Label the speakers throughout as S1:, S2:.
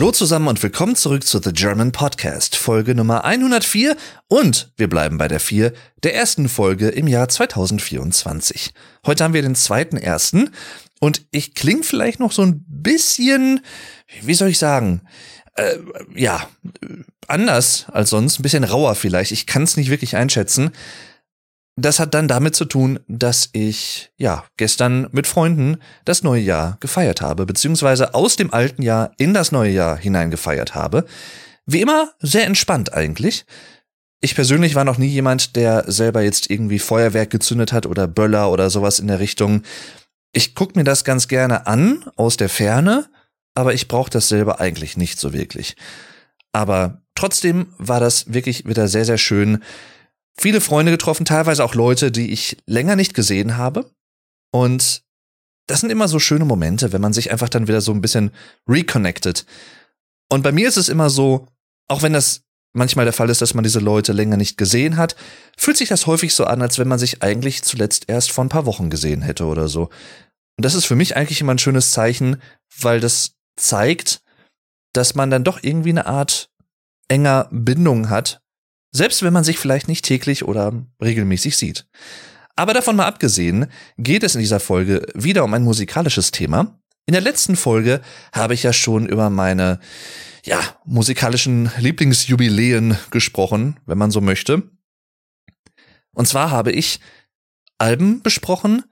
S1: Hallo zusammen und willkommen zurück zu The German Podcast, Folge Nummer 104 und wir bleiben bei der 4 der ersten Folge im Jahr 2024. Heute haben wir den zweiten ersten und ich klinge vielleicht noch so ein bisschen, wie soll ich sagen, äh, ja, anders als sonst, ein bisschen rauer vielleicht. Ich kann es nicht wirklich einschätzen. Das hat dann damit zu tun, dass ich, ja, gestern mit Freunden das neue Jahr gefeiert habe, beziehungsweise aus dem alten Jahr in das neue Jahr hinein gefeiert habe. Wie immer sehr entspannt eigentlich. Ich persönlich war noch nie jemand, der selber jetzt irgendwie Feuerwerk gezündet hat oder Böller oder sowas in der Richtung. Ich guck mir das ganz gerne an aus der Ferne, aber ich brauche das selber eigentlich nicht so wirklich. Aber trotzdem war das wirklich wieder sehr, sehr schön, viele Freunde getroffen, teilweise auch Leute, die ich länger nicht gesehen habe. Und das sind immer so schöne Momente, wenn man sich einfach dann wieder so ein bisschen reconnected. Und bei mir ist es immer so, auch wenn das manchmal der Fall ist, dass man diese Leute länger nicht gesehen hat, fühlt sich das häufig so an, als wenn man sich eigentlich zuletzt erst vor ein paar Wochen gesehen hätte oder so. Und das ist für mich eigentlich immer ein schönes Zeichen, weil das zeigt, dass man dann doch irgendwie eine Art enger Bindung hat selbst wenn man sich vielleicht nicht täglich oder regelmäßig sieht. Aber davon mal abgesehen, geht es in dieser Folge wieder um ein musikalisches Thema. In der letzten Folge habe ich ja schon über meine, ja, musikalischen Lieblingsjubiläen gesprochen, wenn man so möchte. Und zwar habe ich Alben besprochen,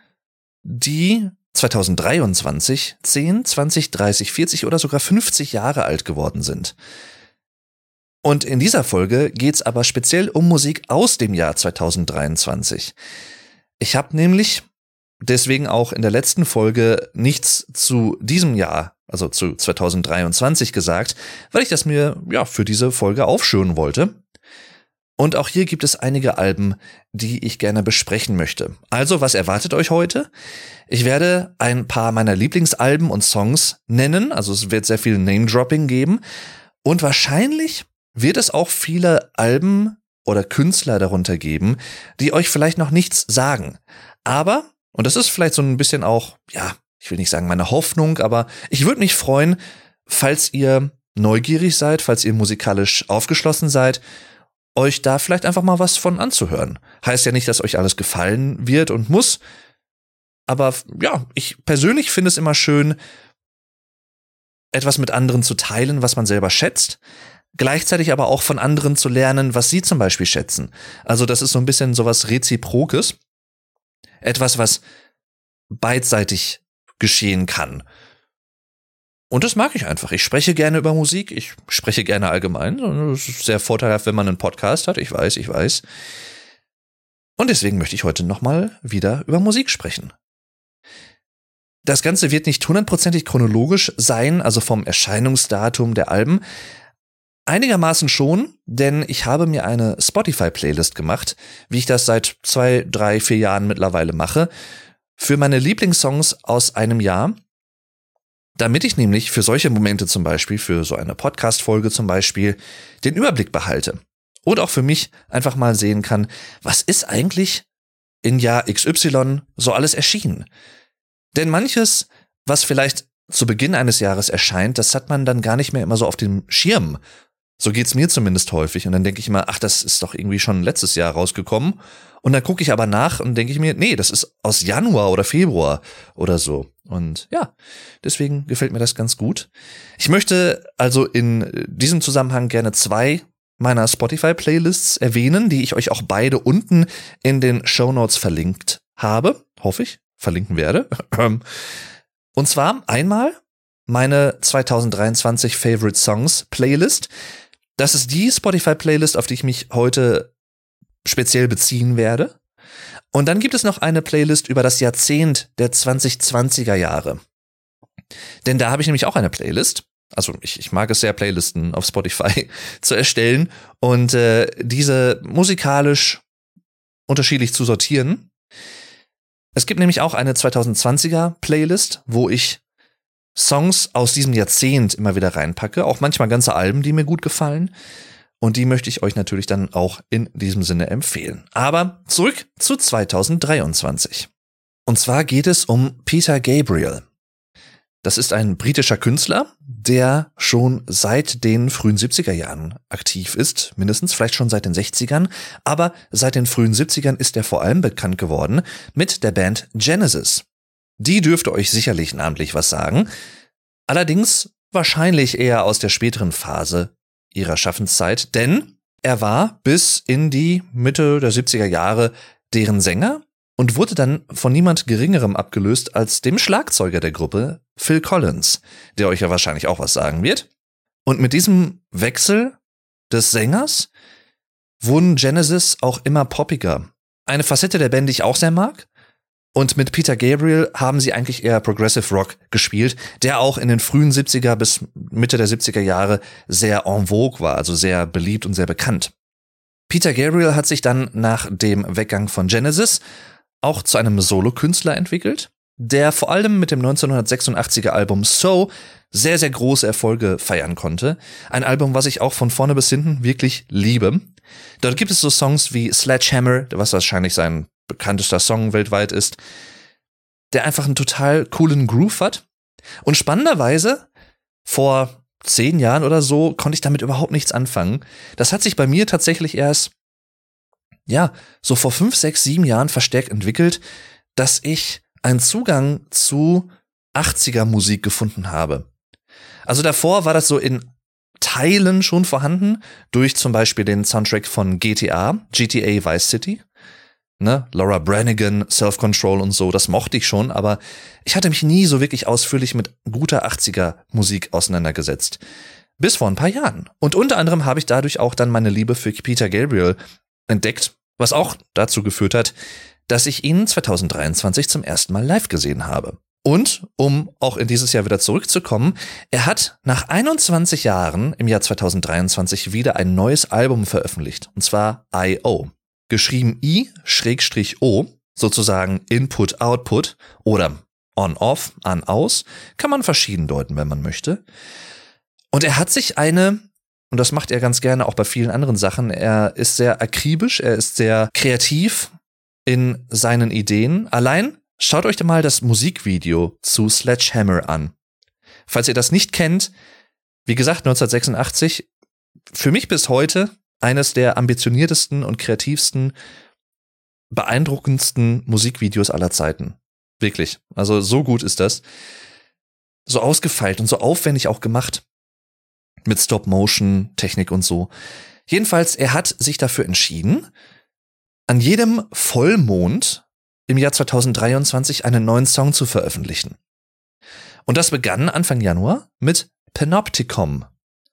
S1: die 2023 10, 20, 30, 40 oder sogar 50 Jahre alt geworden sind. Und in dieser Folge geht's aber speziell um Musik aus dem Jahr 2023. Ich habe nämlich deswegen auch in der letzten Folge nichts zu diesem Jahr, also zu 2023 gesagt, weil ich das mir ja für diese Folge aufschönen wollte. Und auch hier gibt es einige Alben, die ich gerne besprechen möchte. Also, was erwartet euch heute? Ich werde ein paar meiner Lieblingsalben und Songs nennen, also es wird sehr viel Name-Dropping geben. Und wahrscheinlich wird es auch viele Alben oder Künstler darunter geben, die euch vielleicht noch nichts sagen. Aber, und das ist vielleicht so ein bisschen auch, ja, ich will nicht sagen meine Hoffnung, aber ich würde mich freuen, falls ihr neugierig seid, falls ihr musikalisch aufgeschlossen seid, euch da vielleicht einfach mal was von anzuhören. Heißt ja nicht, dass euch alles gefallen wird und muss. Aber ja, ich persönlich finde es immer schön, etwas mit anderen zu teilen, was man selber schätzt gleichzeitig aber auch von anderen zu lernen, was sie zum Beispiel schätzen. Also das ist so ein bisschen sowas Reziprokes. Etwas, was beidseitig geschehen kann. Und das mag ich einfach. Ich spreche gerne über Musik, ich spreche gerne allgemein. Es ist sehr vorteilhaft, wenn man einen Podcast hat. Ich weiß, ich weiß. Und deswegen möchte ich heute nochmal wieder über Musik sprechen. Das Ganze wird nicht hundertprozentig chronologisch sein, also vom Erscheinungsdatum der Alben, Einigermaßen schon, denn ich habe mir eine Spotify-Playlist gemacht, wie ich das seit zwei, drei, vier Jahren mittlerweile mache, für meine Lieblingssongs aus einem Jahr, damit ich nämlich für solche Momente zum Beispiel, für so eine Podcast-Folge zum Beispiel, den Überblick behalte. Und auch für mich einfach mal sehen kann, was ist eigentlich in Jahr XY so alles erschienen. Denn manches, was vielleicht zu Beginn eines Jahres erscheint, das hat man dann gar nicht mehr immer so auf dem Schirm so geht's mir zumindest häufig. Und dann denke ich immer, ach, das ist doch irgendwie schon letztes Jahr rausgekommen. Und dann gucke ich aber nach und denke ich mir, nee, das ist aus Januar oder Februar oder so. Und ja, deswegen gefällt mir das ganz gut. Ich möchte also in diesem Zusammenhang gerne zwei meiner Spotify-Playlists erwähnen, die ich euch auch beide unten in den Show Notes verlinkt habe. Hoffe ich, verlinken werde. Und zwar einmal meine 2023 Favorite Songs Playlist. Das ist die Spotify-Playlist, auf die ich mich heute speziell beziehen werde. Und dann gibt es noch eine Playlist über das Jahrzehnt der 2020er Jahre. Denn da habe ich nämlich auch eine Playlist. Also ich, ich mag es sehr, Playlisten auf Spotify zu erstellen und äh, diese musikalisch unterschiedlich zu sortieren. Es gibt nämlich auch eine 2020er Playlist, wo ich Songs aus diesem Jahrzehnt immer wieder reinpacke, auch manchmal ganze Alben, die mir gut gefallen. Und die möchte ich euch natürlich dann auch in diesem Sinne empfehlen. Aber zurück zu 2023. Und zwar geht es um Peter Gabriel. Das ist ein britischer Künstler, der schon seit den frühen 70er Jahren aktiv ist, mindestens vielleicht schon seit den 60ern, aber seit den frühen 70ern ist er vor allem bekannt geworden mit der Band Genesis. Die dürfte euch sicherlich namentlich was sagen, allerdings wahrscheinlich eher aus der späteren Phase ihrer Schaffenszeit, denn er war bis in die Mitte der 70er Jahre deren Sänger und wurde dann von niemand Geringerem abgelöst als dem Schlagzeuger der Gruppe, Phil Collins, der euch ja wahrscheinlich auch was sagen wird. Und mit diesem Wechsel des Sängers wurden Genesis auch immer poppiger. Eine Facette der Band, die ich auch sehr mag. Und mit Peter Gabriel haben sie eigentlich eher Progressive Rock gespielt, der auch in den frühen 70er bis Mitte der 70er Jahre sehr en vogue war, also sehr beliebt und sehr bekannt. Peter Gabriel hat sich dann nach dem Weggang von Genesis auch zu einem Solokünstler entwickelt, der vor allem mit dem 1986er Album So sehr, sehr große Erfolge feiern konnte. Ein Album, was ich auch von vorne bis hinten wirklich liebe. Dort gibt es so Songs wie Sledgehammer, was wahrscheinlich sein bekanntester Song weltweit ist, der einfach einen total coolen Groove hat. Und spannenderweise, vor zehn Jahren oder so, konnte ich damit überhaupt nichts anfangen. Das hat sich bei mir tatsächlich erst ja, so vor fünf, sechs, sieben Jahren verstärkt entwickelt, dass ich einen Zugang zu 80er Musik gefunden habe. Also davor war das so in Teilen schon vorhanden, durch zum Beispiel den Soundtrack von GTA, GTA Vice City. Ne, Laura Branigan, Self-Control und so, das mochte ich schon, aber ich hatte mich nie so wirklich ausführlich mit guter 80er Musik auseinandergesetzt. Bis vor ein paar Jahren. Und unter anderem habe ich dadurch auch dann meine Liebe für Peter Gabriel entdeckt was auch dazu geführt hat, dass ich ihn 2023 zum ersten Mal live gesehen habe. Und, um auch in dieses Jahr wieder zurückzukommen, er hat nach 21 Jahren im Jahr 2023 wieder ein neues Album veröffentlicht, und zwar I.O. Geschrieben I-O, sozusagen Input-Output oder On-Off, An-Aus, kann man verschieden deuten, wenn man möchte. Und er hat sich eine und das macht er ganz gerne auch bei vielen anderen Sachen. Er ist sehr akribisch, er ist sehr kreativ in seinen Ideen. Allein schaut euch mal das Musikvideo zu Sledgehammer an. Falls ihr das nicht kennt, wie gesagt, 1986, für mich bis heute eines der ambitioniertesten und kreativsten, beeindruckendsten Musikvideos aller Zeiten. Wirklich. Also so gut ist das. So ausgefeilt und so aufwendig auch gemacht mit Stop-Motion-Technik und so. Jedenfalls, er hat sich dafür entschieden, an jedem Vollmond im Jahr 2023 einen neuen Song zu veröffentlichen. Und das begann Anfang Januar mit Panopticon,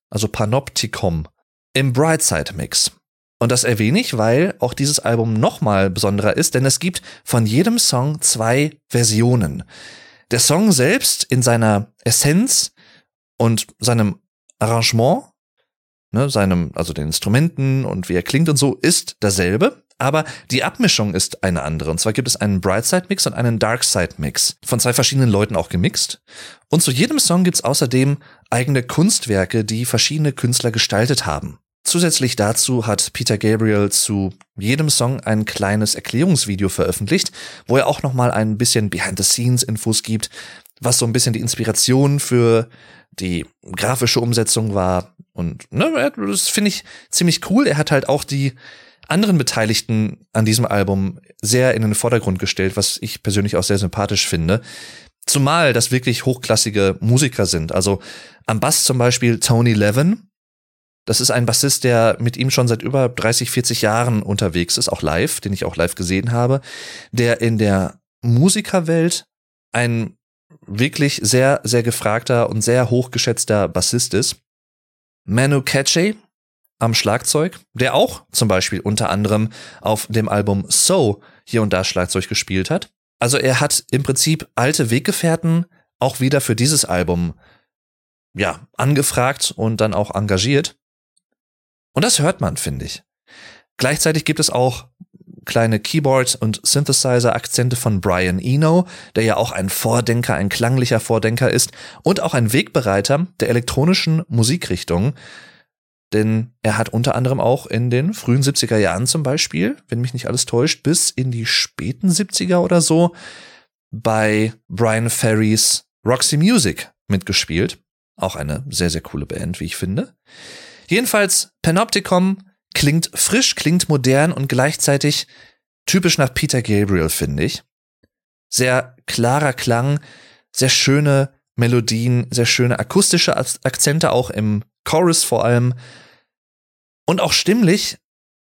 S1: also Panopticon im Brightside Mix. Und das erwähne ich, weil auch dieses Album nochmal besonderer ist, denn es gibt von jedem Song zwei Versionen. Der Song selbst in seiner Essenz und seinem Arrangement, ne, seinem, also den Instrumenten und wie er klingt und so, ist dasselbe. Aber die Abmischung ist eine andere. Und zwar gibt es einen Brightside-Mix und einen Darkside-Mix. Von zwei verschiedenen Leuten auch gemixt. Und zu jedem Song gibt es außerdem eigene Kunstwerke, die verschiedene Künstler gestaltet haben. Zusätzlich dazu hat Peter Gabriel zu jedem Song ein kleines Erklärungsvideo veröffentlicht, wo er auch nochmal ein bisschen Behind-the-Scenes-Infos gibt, was so ein bisschen die Inspiration für die grafische Umsetzung war. Und ne, das finde ich ziemlich cool. Er hat halt auch die anderen Beteiligten an diesem Album sehr in den Vordergrund gestellt, was ich persönlich auch sehr sympathisch finde. Zumal das wirklich hochklassige Musiker sind. Also am Bass zum Beispiel Tony Levin. Das ist ein Bassist, der mit ihm schon seit über 30, 40 Jahren unterwegs ist, auch live, den ich auch live gesehen habe, der in der Musikerwelt ein wirklich sehr, sehr gefragter und sehr hochgeschätzter Bassist ist. Manu Katché am Schlagzeug, der auch zum Beispiel unter anderem auf dem Album So hier und da Schlagzeug gespielt hat. Also er hat im Prinzip alte Weggefährten auch wieder für dieses Album ja, angefragt und dann auch engagiert. Und das hört man, finde ich. Gleichzeitig gibt es auch kleine Keyboard- und Synthesizer-Akzente von Brian Eno, der ja auch ein Vordenker, ein klanglicher Vordenker ist und auch ein Wegbereiter der elektronischen Musikrichtung. Denn er hat unter anderem auch in den frühen 70er Jahren zum Beispiel, wenn mich nicht alles täuscht, bis in die späten 70er oder so bei Brian Ferrys Roxy Music mitgespielt. Auch eine sehr, sehr coole Band, wie ich finde. Jedenfalls, Panopticon klingt frisch, klingt modern und gleichzeitig typisch nach Peter Gabriel, finde ich. Sehr klarer Klang, sehr schöne Melodien, sehr schöne akustische Akzente, auch im Chorus vor allem. Und auch stimmlich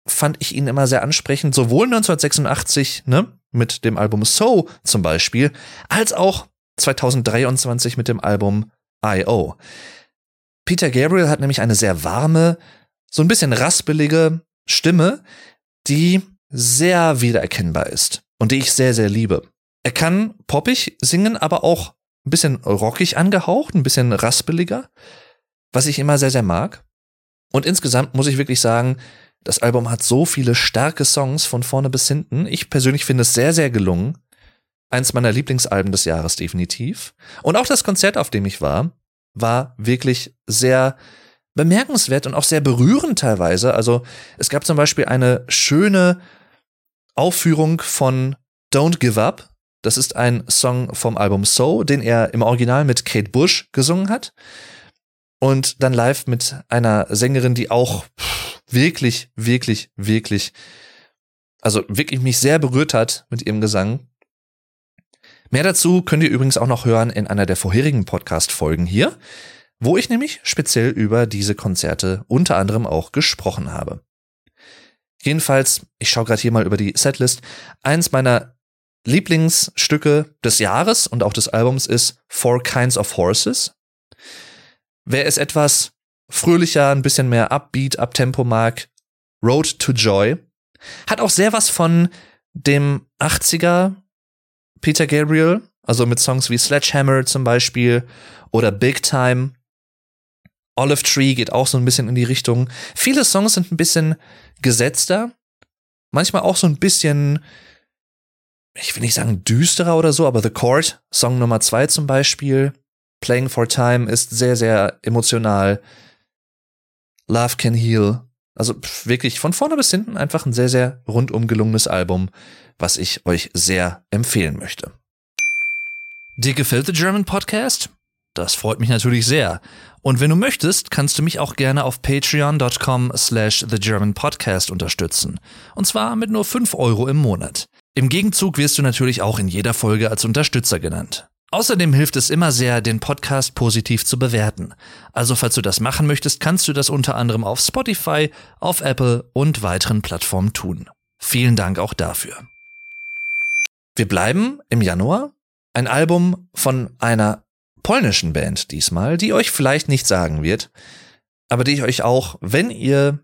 S1: fand ich ihn immer sehr ansprechend, sowohl 1986, ne, mit dem Album So zum Beispiel, als auch 2023 mit dem Album I.O. Peter Gabriel hat nämlich eine sehr warme, so ein bisschen raspelige Stimme, die sehr wiedererkennbar ist und die ich sehr, sehr liebe. Er kann poppig singen, aber auch ein bisschen rockig angehaucht, ein bisschen raspeliger, was ich immer sehr, sehr mag. Und insgesamt muss ich wirklich sagen, das Album hat so viele starke Songs von vorne bis hinten. Ich persönlich finde es sehr, sehr gelungen. Eins meiner Lieblingsalben des Jahres definitiv. Und auch das Konzert, auf dem ich war, war wirklich sehr bemerkenswert und auch sehr berührend teilweise. Also es gab zum Beispiel eine schöne Aufführung von Don't Give Up. Das ist ein Song vom Album So, den er im Original mit Kate Bush gesungen hat. Und dann live mit einer Sängerin, die auch wirklich, wirklich, wirklich, also wirklich mich sehr berührt hat mit ihrem Gesang. Mehr dazu könnt ihr übrigens auch noch hören in einer der vorherigen Podcast-Folgen hier, wo ich nämlich speziell über diese Konzerte unter anderem auch gesprochen habe. Jedenfalls, ich schaue gerade hier mal über die Setlist. Eins meiner Lieblingsstücke des Jahres und auch des Albums ist Four Kinds of Horses. Wer es etwas fröhlicher, ein bisschen mehr Upbeat, Uptempo mag, Road to Joy, hat auch sehr was von dem 80er Peter Gabriel, also mit Songs wie Sledgehammer zum Beispiel oder Big Time. Olive Tree geht auch so ein bisschen in die Richtung. Viele Songs sind ein bisschen gesetzter, manchmal auch so ein bisschen, ich will nicht sagen düsterer oder so, aber The Court, Song Nummer zwei zum Beispiel, Playing for Time ist sehr, sehr emotional. Love Can Heal. Also wirklich von vorne bis hinten einfach ein sehr, sehr rundum gelungenes Album, was ich euch sehr empfehlen möchte. Dir gefällt der German Podcast? Das freut mich natürlich sehr. Und wenn du möchtest, kannst du mich auch gerne auf patreon.com slash thegermanpodcast unterstützen. Und zwar mit nur 5 Euro im Monat. Im Gegenzug wirst du natürlich auch in jeder Folge als Unterstützer genannt. Außerdem hilft es immer sehr, den Podcast positiv zu bewerten. Also falls du das machen möchtest, kannst du das unter anderem auf Spotify, auf Apple und weiteren Plattformen tun. Vielen Dank auch dafür. Wir bleiben im Januar. Ein Album von einer polnischen Band diesmal, die euch vielleicht nicht sagen wird, aber die ich euch auch, wenn ihr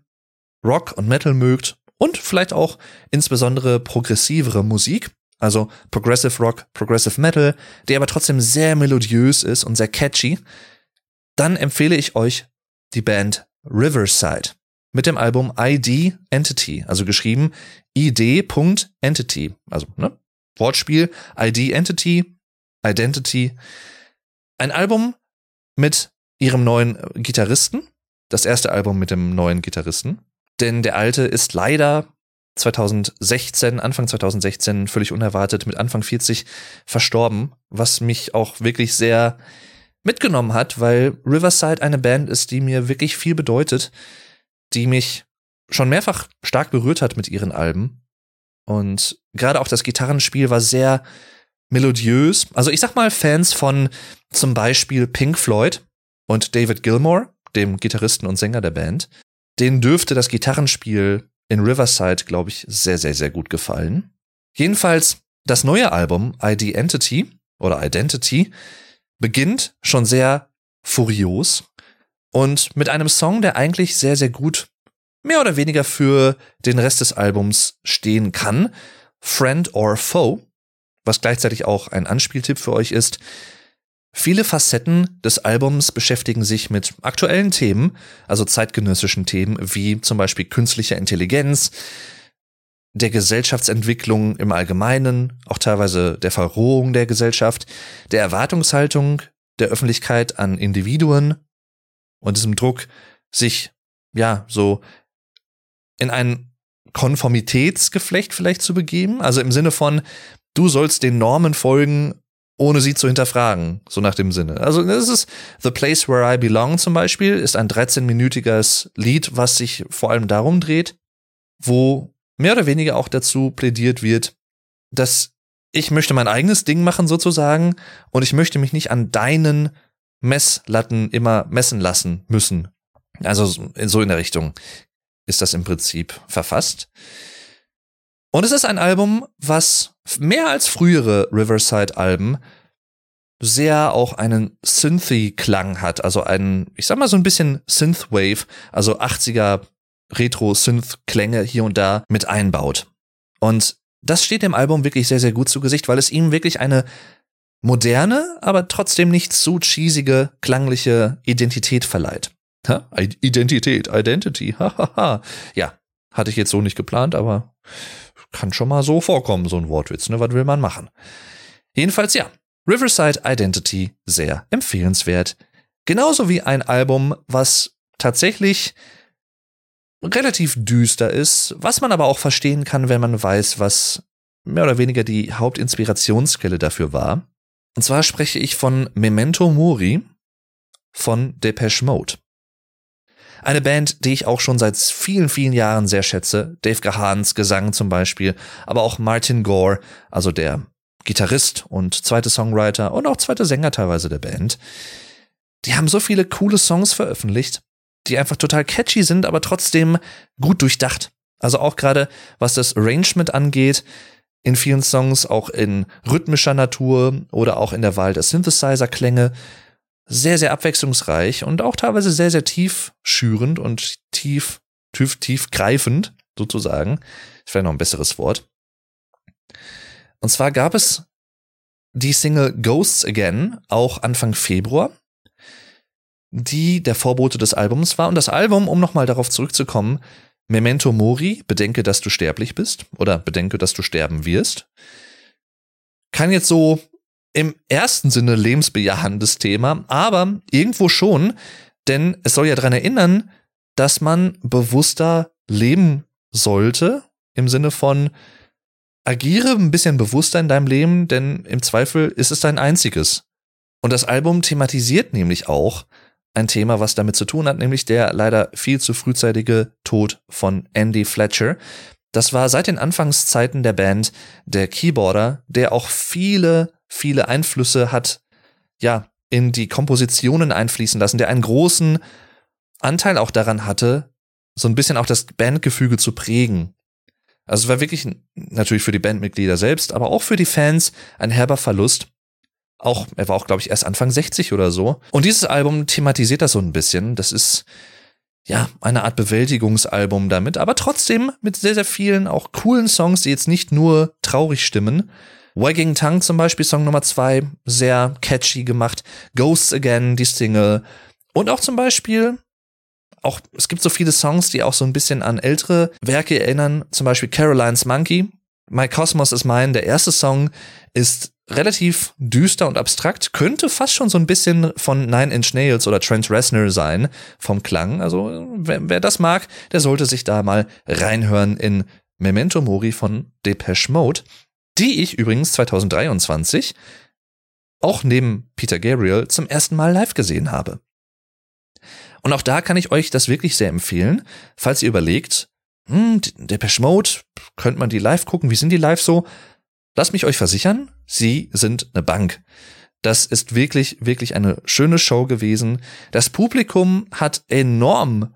S1: Rock und Metal mögt und vielleicht auch insbesondere progressivere Musik, also Progressive Rock, Progressive Metal, der aber trotzdem sehr melodiös ist und sehr catchy, dann empfehle ich euch die Band Riverside mit dem Album ID Entity, also geschrieben ID.Entity, also ne, Wortspiel ID Entity, Identity. Ein Album mit ihrem neuen Gitarristen, das erste Album mit dem neuen Gitarristen, denn der alte ist leider 2016, Anfang 2016, völlig unerwartet mit Anfang 40 verstorben, was mich auch wirklich sehr mitgenommen hat, weil Riverside eine Band ist, die mir wirklich viel bedeutet, die mich schon mehrfach stark berührt hat mit ihren Alben. Und gerade auch das Gitarrenspiel war sehr melodiös. Also ich sag mal Fans von zum Beispiel Pink Floyd und David Gilmore, dem Gitarristen und Sänger der Band, denen dürfte das Gitarrenspiel in Riverside, glaube ich, sehr, sehr, sehr gut gefallen. Jedenfalls, das neue Album ID Entity oder Identity beginnt schon sehr furios und mit einem Song, der eigentlich sehr, sehr gut mehr oder weniger für den Rest des Albums stehen kann. Friend or Foe, was gleichzeitig auch ein Anspieltipp für euch ist. Viele Facetten des Albums beschäftigen sich mit aktuellen Themen, also zeitgenössischen Themen wie zum Beispiel künstlicher Intelligenz, der Gesellschaftsentwicklung im Allgemeinen, auch teilweise der Verrohung der Gesellschaft, der Erwartungshaltung der Öffentlichkeit an Individuen und diesem Druck, sich ja so in ein Konformitätsgeflecht vielleicht zu begeben, also im Sinne von, du sollst den Normen folgen, ohne sie zu hinterfragen, so nach dem Sinne. Also das ist The Place Where I Belong zum Beispiel, ist ein 13-minütiges Lied, was sich vor allem darum dreht, wo mehr oder weniger auch dazu plädiert wird, dass ich möchte mein eigenes Ding machen sozusagen und ich möchte mich nicht an deinen Messlatten immer messen lassen müssen. Also so in der Richtung ist das im Prinzip verfasst. Und es ist ein Album, was mehr als frühere Riverside-Alben sehr auch einen Synthy-Klang hat, also einen, ich sag mal so ein bisschen Synthwave, also 80er Retro-Synth-Klänge hier und da mit einbaut. Und das steht dem Album wirklich sehr, sehr gut zu Gesicht, weil es ihm wirklich eine moderne, aber trotzdem nicht zu cheesige, klangliche Identität verleiht. Ha? Identität, Identity, hahaha. ja, hatte ich jetzt so nicht geplant, aber kann schon mal so vorkommen, so ein Wortwitz, ne? Was will man machen? Jedenfalls ja, Riverside Identity sehr empfehlenswert. Genauso wie ein Album, was tatsächlich relativ düster ist, was man aber auch verstehen kann, wenn man weiß, was mehr oder weniger die Hauptinspirationsquelle dafür war. Und zwar spreche ich von Memento Mori von Depeche Mode. Eine Band, die ich auch schon seit vielen, vielen Jahren sehr schätze. Dave Gahans Gesang zum Beispiel, aber auch Martin Gore, also der Gitarrist und zweite Songwriter und auch zweite Sänger teilweise der Band. Die haben so viele coole Songs veröffentlicht, die einfach total catchy sind, aber trotzdem gut durchdacht. Also auch gerade was das Arrangement angeht, in vielen Songs auch in rhythmischer Natur oder auch in der Wahl der Synthesizer-Klänge sehr, sehr abwechslungsreich und auch teilweise sehr, sehr tief schürend und tief, tief, greifend, sozusagen. Vielleicht noch ein besseres Wort. Und zwar gab es die Single Ghosts Again auch Anfang Februar, die der Vorbote des Albums war. Und das Album, um nochmal darauf zurückzukommen, Memento Mori, bedenke, dass du sterblich bist oder bedenke, dass du sterben wirst, kann jetzt so im ersten Sinne lebensbejahendes Thema, aber irgendwo schon, denn es soll ja daran erinnern, dass man bewusster leben sollte, im Sinne von agiere ein bisschen bewusster in deinem Leben, denn im Zweifel ist es dein einziges. Und das Album thematisiert nämlich auch ein Thema, was damit zu tun hat, nämlich der leider viel zu frühzeitige Tod von Andy Fletcher. Das war seit den Anfangszeiten der Band der Keyboarder, der auch viele viele Einflüsse hat, ja, in die Kompositionen einfließen lassen, der einen großen Anteil auch daran hatte, so ein bisschen auch das Bandgefüge zu prägen. Also es war wirklich natürlich für die Bandmitglieder selbst, aber auch für die Fans ein herber Verlust. Auch, er war auch, glaube ich, erst Anfang 60 oder so. Und dieses Album thematisiert das so ein bisschen. Das ist, ja, eine Art Bewältigungsalbum damit, aber trotzdem mit sehr, sehr vielen auch coolen Songs, die jetzt nicht nur traurig stimmen, Wagging Tongue zum Beispiel, Song Nummer zwei, sehr catchy gemacht. Ghosts Again, die Single. Und auch zum Beispiel, auch, es gibt so viele Songs, die auch so ein bisschen an ältere Werke erinnern. Zum Beispiel Caroline's Monkey. My Cosmos is Mine, der erste Song, ist relativ düster und abstrakt, könnte fast schon so ein bisschen von Nine Inch Nails oder Trent Reznor sein vom Klang. Also wer, wer das mag, der sollte sich da mal reinhören in Memento Mori von Depeche Mode die ich übrigens 2023 auch neben Peter Gabriel zum ersten Mal live gesehen habe. Und auch da kann ich euch das wirklich sehr empfehlen, falls ihr überlegt, hm, Depeche Mode, könnte man die live gucken, wie sind die live so? Lasst mich euch versichern, sie sind eine Bank. Das ist wirklich, wirklich eine schöne Show gewesen. Das Publikum hat enorm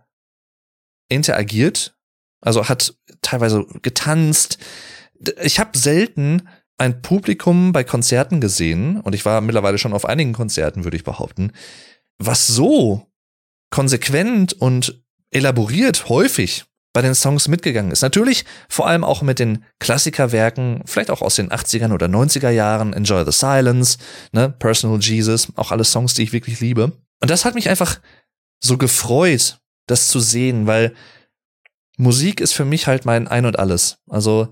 S1: interagiert, also hat teilweise getanzt, ich habe selten ein Publikum bei Konzerten gesehen, und ich war mittlerweile schon auf einigen Konzerten, würde ich behaupten, was so konsequent und elaboriert häufig bei den Songs mitgegangen ist. Natürlich vor allem auch mit den Klassikerwerken, vielleicht auch aus den 80ern oder 90er Jahren, Enjoy the Silence, ne, Personal Jesus, auch alle Songs, die ich wirklich liebe. Und das hat mich einfach so gefreut, das zu sehen, weil Musik ist für mich halt mein Ein und Alles. Also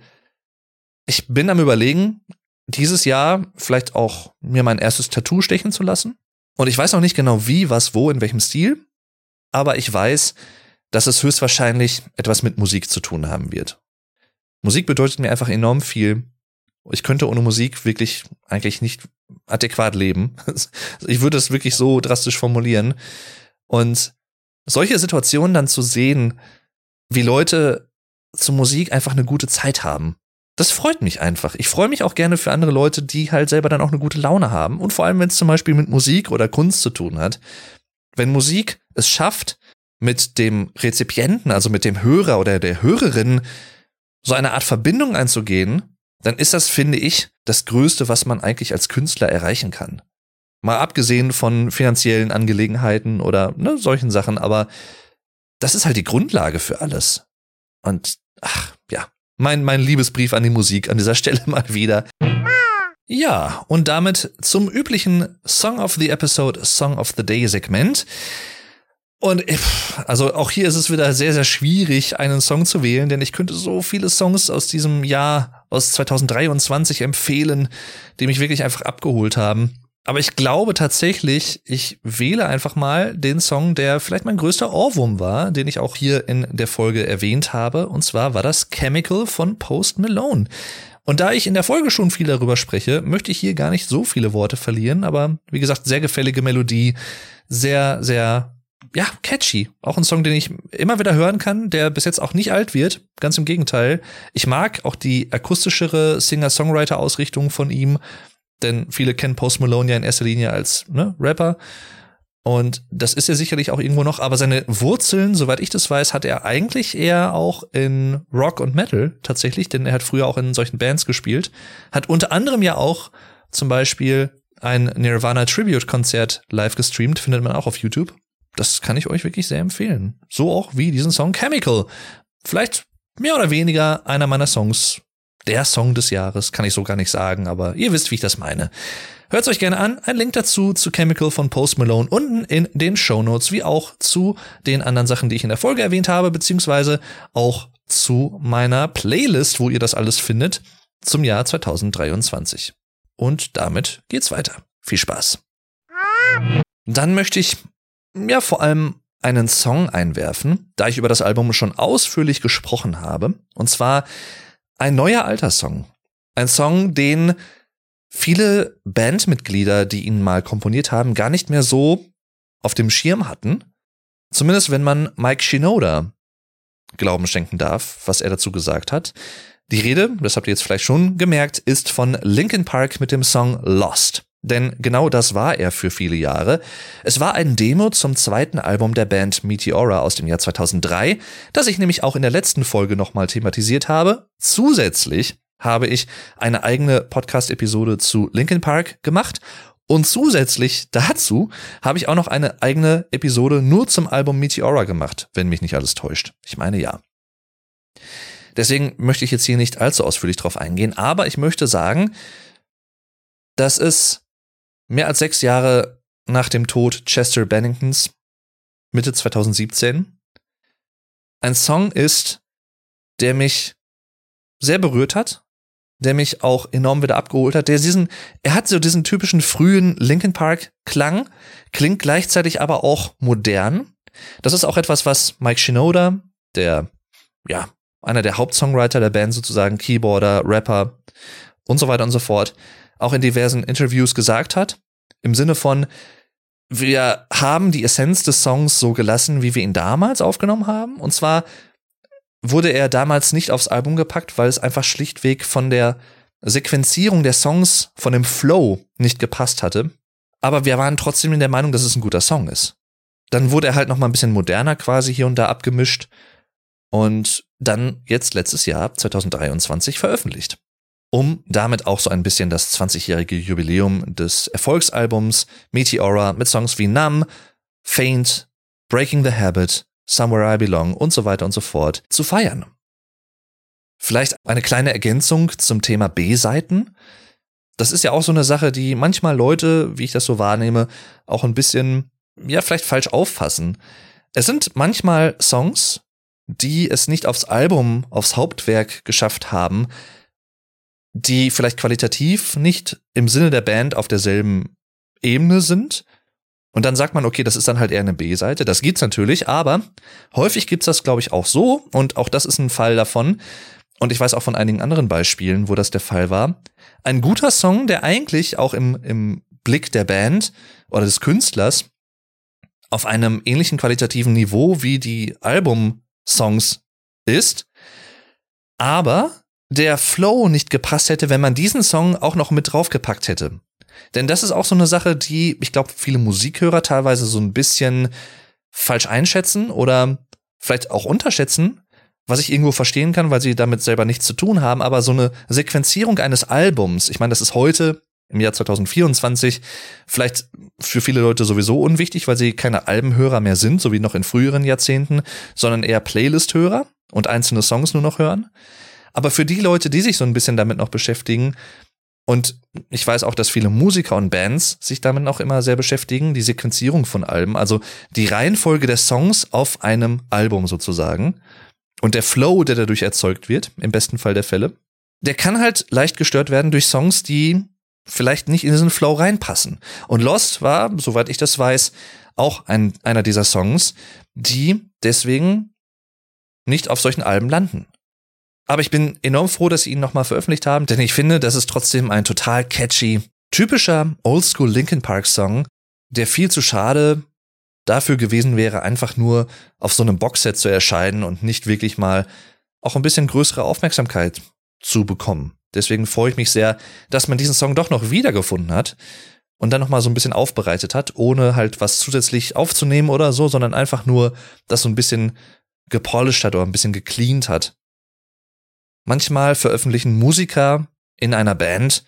S1: ich bin am überlegen, dieses Jahr vielleicht auch mir mein erstes Tattoo stechen zu lassen. Und ich weiß noch nicht genau wie, was, wo, in welchem Stil. Aber ich weiß, dass es höchstwahrscheinlich etwas mit Musik zu tun haben wird. Musik bedeutet mir einfach enorm viel. Ich könnte ohne Musik wirklich eigentlich nicht adäquat leben. Ich würde es wirklich so drastisch formulieren. Und solche Situationen dann zu sehen, wie Leute zur Musik einfach eine gute Zeit haben. Das freut mich einfach. Ich freue mich auch gerne für andere Leute, die halt selber dann auch eine gute Laune haben. Und vor allem, wenn es zum Beispiel mit Musik oder Kunst zu tun hat. Wenn Musik es schafft, mit dem Rezipienten, also mit dem Hörer oder der Hörerin, so eine Art Verbindung einzugehen, dann ist das, finde ich, das Größte, was man eigentlich als Künstler erreichen kann. Mal abgesehen von finanziellen Angelegenheiten oder ne, solchen Sachen, aber das ist halt die Grundlage für alles. Und ach, mein, mein Liebesbrief an die Musik an dieser Stelle mal wieder. Ja, und damit zum üblichen Song of the Episode, Song of the Day Segment. Und also auch hier ist es wieder sehr, sehr schwierig, einen Song zu wählen, denn ich könnte so viele Songs aus diesem Jahr, aus 2023 empfehlen, die mich wirklich einfach abgeholt haben. Aber ich glaube tatsächlich, ich wähle einfach mal den Song, der vielleicht mein größter Ohrwurm war, den ich auch hier in der Folge erwähnt habe. Und zwar war das Chemical von Post Malone. Und da ich in der Folge schon viel darüber spreche, möchte ich hier gar nicht so viele Worte verlieren. Aber wie gesagt, sehr gefällige Melodie, sehr, sehr ja, catchy. Auch ein Song, den ich immer wieder hören kann, der bis jetzt auch nicht alt wird. Ganz im Gegenteil. Ich mag auch die akustischere Singer-Songwriter-Ausrichtung von ihm, denn viele kennen Post Malone ja in erster Linie als ne, Rapper. Und das ist er sicherlich auch irgendwo noch, aber seine Wurzeln, soweit ich das weiß, hat er eigentlich eher auch in Rock und Metal tatsächlich, denn er hat früher auch in solchen Bands gespielt. Hat unter anderem ja auch zum Beispiel ein Nirvana Tribute Konzert live gestreamt, findet man auch auf YouTube das kann ich euch wirklich sehr empfehlen. So auch wie diesen Song Chemical. Vielleicht mehr oder weniger einer meiner Songs. Der Song des Jahres, kann ich so gar nicht sagen, aber ihr wisst, wie ich das meine. Hört euch gerne an. Ein Link dazu zu Chemical von Post Malone unten in den Show Notes, wie auch zu den anderen Sachen, die ich in der Folge erwähnt habe, beziehungsweise auch zu meiner Playlist, wo ihr das alles findet, zum Jahr 2023. Und damit geht's weiter. Viel Spaß. Dann möchte ich ja vor allem einen Song einwerfen, da ich über das Album schon ausführlich gesprochen habe. Und zwar ein neuer alter Song. Ein Song, den viele Bandmitglieder, die ihn mal komponiert haben, gar nicht mehr so auf dem Schirm hatten. Zumindest wenn man Mike Shinoda Glauben schenken darf, was er dazu gesagt hat. Die Rede, das habt ihr jetzt vielleicht schon gemerkt, ist von Linkin Park mit dem Song Lost. Denn genau das war er für viele Jahre. Es war ein Demo zum zweiten Album der Band Meteora aus dem Jahr 2003, das ich nämlich auch in der letzten Folge nochmal thematisiert habe. Zusätzlich habe ich eine eigene Podcast-Episode zu Linkin Park gemacht und zusätzlich dazu habe ich auch noch eine eigene Episode nur zum Album Meteora gemacht, wenn mich nicht alles täuscht. Ich meine ja. Deswegen möchte ich jetzt hier nicht allzu ausführlich drauf eingehen, aber ich möchte sagen, dass es mehr als sechs Jahre nach dem Tod Chester Benningtons, Mitte 2017, ein Song ist, der mich sehr berührt hat, der mich auch enorm wieder abgeholt hat, der diesen, er hat so diesen typischen frühen Linkin Park Klang, klingt gleichzeitig aber auch modern. Das ist auch etwas, was Mike Shinoda, der, ja, einer der Hauptsongwriter der Band sozusagen, Keyboarder, Rapper und so weiter und so fort, auch in diversen Interviews gesagt hat. Im Sinne von, wir haben die Essenz des Songs so gelassen, wie wir ihn damals aufgenommen haben. Und zwar wurde er damals nicht aufs Album gepackt, weil es einfach schlichtweg von der Sequenzierung der Songs, von dem Flow nicht gepasst hatte. Aber wir waren trotzdem in der Meinung, dass es ein guter Song ist. Dann wurde er halt noch mal ein bisschen moderner quasi hier und da abgemischt und dann jetzt letztes Jahr 2023 veröffentlicht um damit auch so ein bisschen das 20-jährige Jubiläum des Erfolgsalbums Meteora mit Songs wie Numb, Faint, Breaking the Habit, Somewhere I Belong und so weiter und so fort zu feiern. Vielleicht eine kleine Ergänzung zum Thema B-Seiten. Das ist ja auch so eine Sache, die manchmal Leute, wie ich das so wahrnehme, auch ein bisschen, ja, vielleicht falsch auffassen. Es sind manchmal Songs, die es nicht aufs Album, aufs Hauptwerk geschafft haben, die vielleicht qualitativ nicht im Sinne der Band auf derselben Ebene sind. Und dann sagt man, okay, das ist dann halt eher eine B-Seite. Das geht's natürlich, aber häufig gibt's das, glaube ich, auch so. Und auch das ist ein Fall davon. Und ich weiß auch von einigen anderen Beispielen, wo das der Fall war, ein guter Song, der eigentlich auch im, im Blick der Band oder des Künstlers auf einem ähnlichen qualitativen Niveau wie die Album-Songs ist, aber der Flow nicht gepasst hätte, wenn man diesen Song auch noch mit draufgepackt hätte. Denn das ist auch so eine Sache, die, ich glaube, viele Musikhörer teilweise so ein bisschen falsch einschätzen oder vielleicht auch unterschätzen, was ich irgendwo verstehen kann, weil sie damit selber nichts zu tun haben, aber so eine Sequenzierung eines Albums, ich meine, das ist heute im Jahr 2024 vielleicht für viele Leute sowieso unwichtig, weil sie keine Albenhörer mehr sind, so wie noch in früheren Jahrzehnten, sondern eher Playlist-Hörer und einzelne Songs nur noch hören. Aber für die Leute, die sich so ein bisschen damit noch beschäftigen, und ich weiß auch, dass viele Musiker und Bands sich damit auch immer sehr beschäftigen, die Sequenzierung von Alben, also die Reihenfolge der Songs auf einem Album sozusagen und der Flow, der dadurch erzeugt wird, im besten Fall der Fälle, der kann halt leicht gestört werden durch Songs, die vielleicht nicht in diesen Flow reinpassen. Und Lost war, soweit ich das weiß, auch ein, einer dieser Songs, die deswegen nicht auf solchen Alben landen. Aber ich bin enorm froh, dass sie ihn nochmal veröffentlicht haben, denn ich finde, das ist trotzdem ein total catchy, typischer Oldschool Linkin Park Song, der viel zu schade dafür gewesen wäre, einfach nur auf so einem Boxset zu erscheinen und nicht wirklich mal auch ein bisschen größere Aufmerksamkeit zu bekommen. Deswegen freue ich mich sehr, dass man diesen Song doch noch wiedergefunden hat und dann nochmal so ein bisschen aufbereitet hat, ohne halt was zusätzlich aufzunehmen oder so, sondern einfach nur das so ein bisschen gepolished hat oder ein bisschen gecleant hat. Manchmal veröffentlichen Musiker in einer Band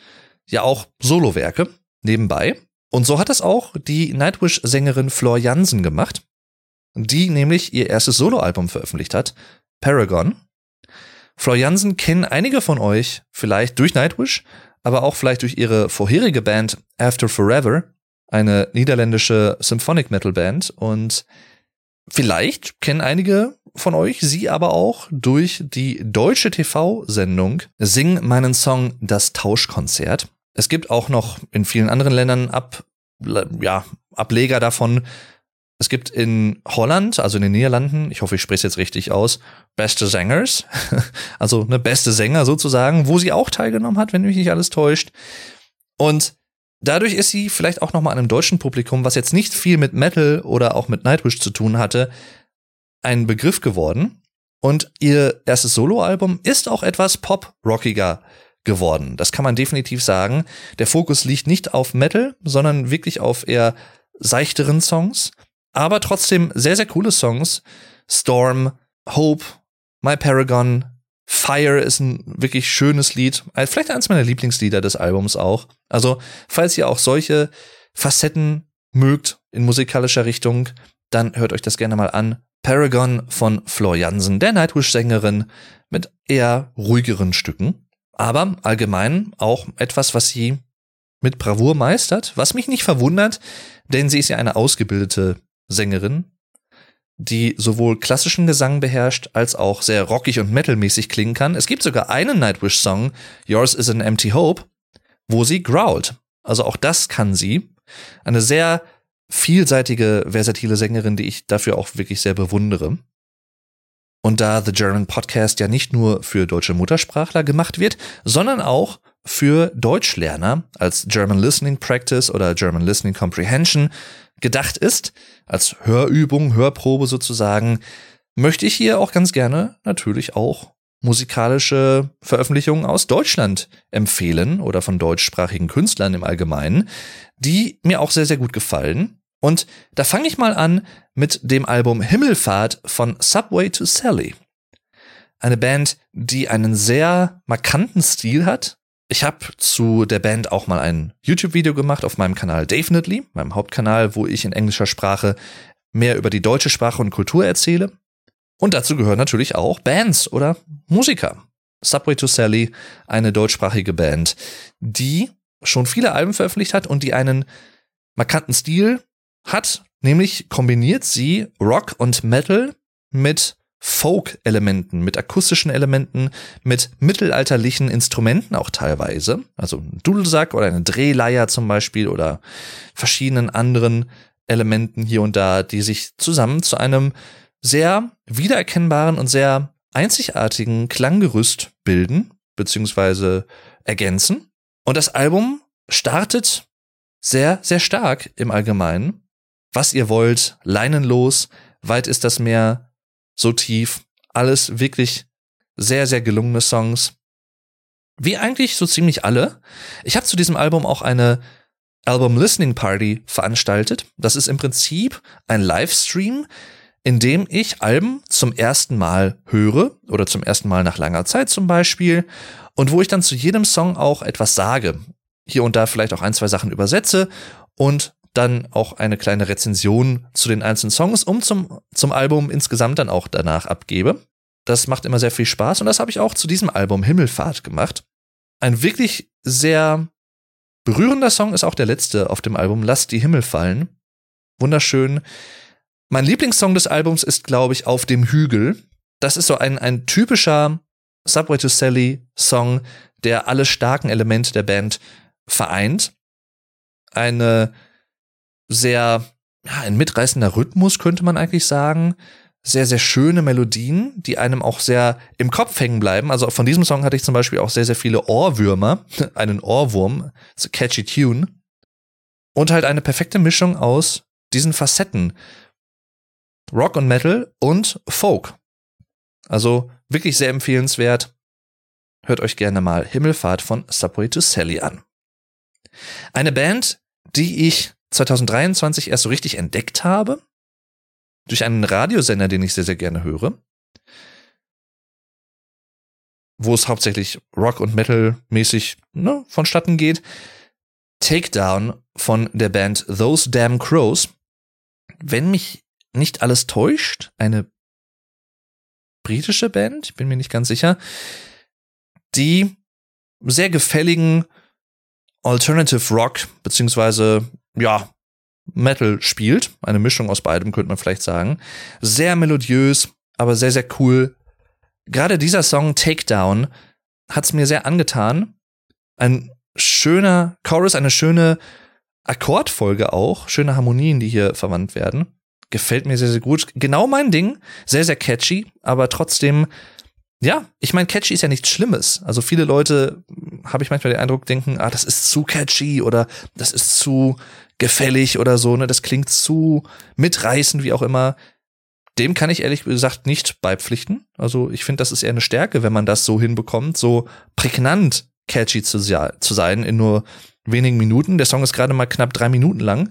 S1: ja auch Solowerke nebenbei. Und so hat es auch die Nightwish-Sängerin Flor Jansen gemacht, die nämlich ihr erstes Soloalbum veröffentlicht hat, Paragon. Flor Jansen kennen einige von euch vielleicht durch Nightwish, aber auch vielleicht durch ihre vorherige Band After Forever, eine niederländische Symphonic Metal Band. Und vielleicht kennen einige von euch sie aber auch durch die deutsche TV-Sendung Sing meinen Song Das Tauschkonzert. Es gibt auch noch in vielen anderen Ländern ab, ja, Ableger davon. Es gibt in Holland, also in den Niederlanden, ich hoffe, ich spreche es jetzt richtig aus, beste Sängers, also eine beste Sänger sozusagen, wo sie auch teilgenommen hat, wenn mich nicht alles täuscht. Und dadurch ist sie vielleicht auch noch mal einem deutschen Publikum, was jetzt nicht viel mit Metal oder auch mit Nightwish zu tun hatte, ein Begriff geworden. Und ihr erstes Soloalbum ist auch etwas pop-rockiger geworden. Das kann man definitiv sagen. Der Fokus liegt nicht auf Metal, sondern wirklich auf eher seichteren Songs. Aber trotzdem sehr, sehr coole Songs. Storm, Hope, My Paragon, Fire ist ein wirklich schönes Lied. Vielleicht eines meiner Lieblingslieder des Albums auch. Also, falls ihr auch solche Facetten mögt in musikalischer Richtung, dann hört euch das gerne mal an. Paragon von Flor Jansen, der Nightwish-Sängerin, mit eher ruhigeren Stücken. Aber allgemein auch etwas, was sie mit Bravour meistert, was mich nicht verwundert, denn sie ist ja eine ausgebildete Sängerin, die sowohl klassischen Gesang beherrscht, als auch sehr rockig und metalmäßig klingen kann. Es gibt sogar einen Nightwish-Song, Yours is an Empty Hope, wo sie growlt. Also auch das kann sie. Eine sehr vielseitige, versatile Sängerin, die ich dafür auch wirklich sehr bewundere. Und da The German Podcast ja nicht nur für deutsche Muttersprachler gemacht wird, sondern auch für Deutschlerner als German Listening Practice oder German Listening Comprehension gedacht ist, als Hörübung, Hörprobe sozusagen, möchte ich hier auch ganz gerne natürlich auch musikalische Veröffentlichungen aus Deutschland empfehlen oder von deutschsprachigen Künstlern im Allgemeinen, die mir auch sehr, sehr gut gefallen und da fange ich mal an mit dem Album Himmelfahrt von Subway to Sally. Eine Band, die einen sehr markanten Stil hat. Ich habe zu der Band auch mal ein YouTube-Video gemacht auf meinem Kanal Definitely, meinem Hauptkanal, wo ich in englischer Sprache mehr über die deutsche Sprache und Kultur erzähle. Und dazu gehören natürlich auch Bands oder Musiker. Subway to Sally, eine deutschsprachige Band, die schon viele Alben veröffentlicht hat und die einen markanten Stil hat, nämlich kombiniert sie Rock und Metal mit Folk-Elementen, mit akustischen Elementen, mit mittelalterlichen Instrumenten auch teilweise, also ein Dudelsack oder eine Drehleier zum Beispiel oder verschiedenen anderen Elementen hier und da, die sich zusammen zu einem sehr wiedererkennbaren und sehr einzigartigen Klanggerüst bilden, beziehungsweise ergänzen. Und das Album startet sehr, sehr stark im Allgemeinen. Was ihr wollt, leinenlos, weit ist das Meer, so tief, alles wirklich sehr, sehr gelungene Songs. Wie eigentlich so ziemlich alle. Ich habe zu diesem Album auch eine Album Listening Party veranstaltet. Das ist im Prinzip ein Livestream, in dem ich Alben zum ersten Mal höre oder zum ersten Mal nach langer Zeit zum Beispiel und wo ich dann zu jedem Song auch etwas sage. Hier und da vielleicht auch ein, zwei Sachen übersetze und dann auch eine kleine Rezension zu den einzelnen Songs, um zum, zum Album insgesamt dann auch danach abgebe. Das macht immer sehr viel Spaß und das habe ich auch zu diesem Album Himmelfahrt gemacht. Ein wirklich sehr berührender Song ist auch der letzte auf dem Album, Lass die Himmel fallen. Wunderschön. Mein Lieblingssong des Albums ist, glaube ich, Auf dem Hügel. Das ist so ein, ein typischer Subway to Sally Song, der alle starken Elemente der Band vereint. Eine sehr, ja, ein mitreißender Rhythmus, könnte man eigentlich sagen. Sehr, sehr schöne Melodien, die einem auch sehr im Kopf hängen bleiben. Also von diesem Song hatte ich zum Beispiel auch sehr, sehr viele Ohrwürmer, einen Ohrwurm, so catchy Tune. Und halt eine perfekte Mischung aus diesen Facetten. Rock und Metal und Folk. Also wirklich sehr empfehlenswert. Hört euch gerne mal Himmelfahrt von Subway to Sally an. Eine Band, die ich 2023 erst so richtig entdeckt habe. Durch einen Radiosender, den ich sehr, sehr gerne höre. Wo es hauptsächlich Rock- und Metal-mäßig ne, vonstatten geht. Takedown von der Band Those Damn Crows. Wenn mich nicht alles täuscht, eine britische Band, ich bin mir nicht ganz sicher, die sehr gefälligen Alternative Rock beziehungsweise ja, Metal spielt. Eine Mischung aus beidem, könnte man vielleicht sagen. Sehr melodiös, aber sehr, sehr cool. Gerade dieser Song Takedown hat es mir sehr angetan. Ein schöner Chorus, eine schöne Akkordfolge auch, schöne Harmonien, die hier verwandt werden. Gefällt mir sehr, sehr gut. Genau mein Ding. Sehr, sehr catchy, aber trotzdem ja, ich meine, catchy ist ja nichts Schlimmes. Also viele Leute, hm, habe ich manchmal den Eindruck, denken, ah, das ist zu catchy oder das ist zu gefällig oder so, ne? Das klingt zu mitreißend, wie auch immer. Dem kann ich ehrlich gesagt nicht beipflichten. Also ich finde, das ist eher eine Stärke, wenn man das so hinbekommt, so prägnant catchy zu, zu sein in nur wenigen Minuten. Der Song ist gerade mal knapp drei Minuten lang.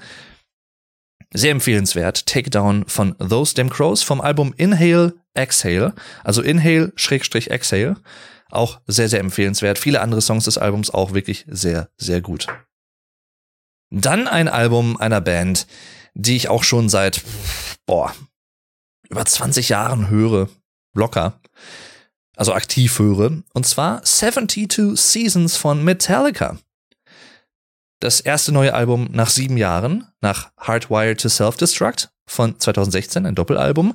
S1: Sehr empfehlenswert. Takedown von Those Damn Crows vom Album Inhale Exhale. Also Inhale Schrägstrich Exhale. Auch sehr, sehr empfehlenswert. Viele andere Songs des Albums auch wirklich sehr, sehr gut. Dann ein Album einer Band, die ich auch schon seit, boah, über 20 Jahren höre. Locker. Also aktiv höre. Und zwar 72 Seasons von Metallica das erste neue Album nach sieben Jahren, nach Hardwired to Self-Destruct von 2016, ein Doppelalbum,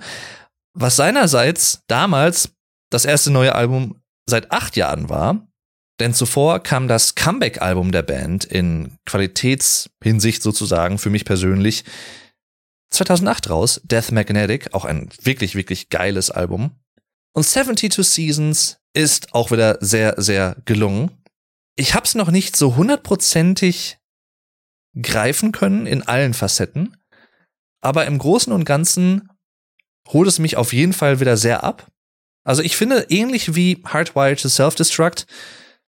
S1: was seinerseits damals das erste neue Album seit acht Jahren war. Denn zuvor kam das Comeback-Album der Band in Qualitätshinsicht sozusagen für mich persönlich 2008 raus, Death Magnetic, auch ein wirklich, wirklich geiles Album. Und 72 Seasons ist auch wieder sehr, sehr gelungen ich habe es noch nicht so hundertprozentig greifen können in allen Facetten, aber im Großen und Ganzen holt es mich auf jeden Fall wieder sehr ab. Also ich finde, ähnlich wie Hardwired to Self-Destruct,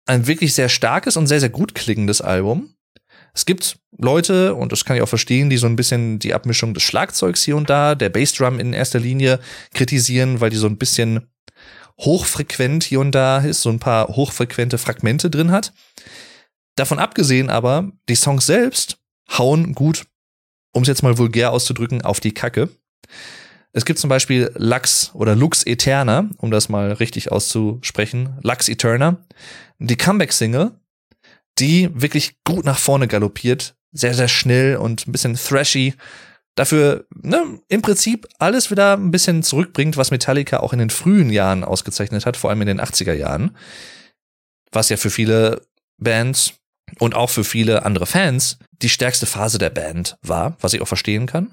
S1: ein wirklich sehr starkes und sehr, sehr gut klingendes Album. Es gibt Leute, und das kann ich auch verstehen, die so ein bisschen die Abmischung des Schlagzeugs hier und da, der Bassdrum in erster Linie kritisieren, weil die so ein bisschen hochfrequent hier und da ist, so ein paar hochfrequente Fragmente drin hat. Davon abgesehen aber, die Songs selbst hauen gut, um es jetzt mal vulgär auszudrücken, auf die Kacke. Es gibt zum Beispiel Lux oder Lux Eterna, um das mal richtig auszusprechen, Lux Eterna, die Comeback-Single, die wirklich gut nach vorne galoppiert, sehr, sehr schnell und ein bisschen thrashy, dafür ne, im Prinzip alles wieder ein bisschen zurückbringt, was Metallica auch in den frühen Jahren ausgezeichnet hat, vor allem in den 80er Jahren. Was ja für viele Bands und auch für viele andere Fans die stärkste Phase der Band war, was ich auch verstehen kann.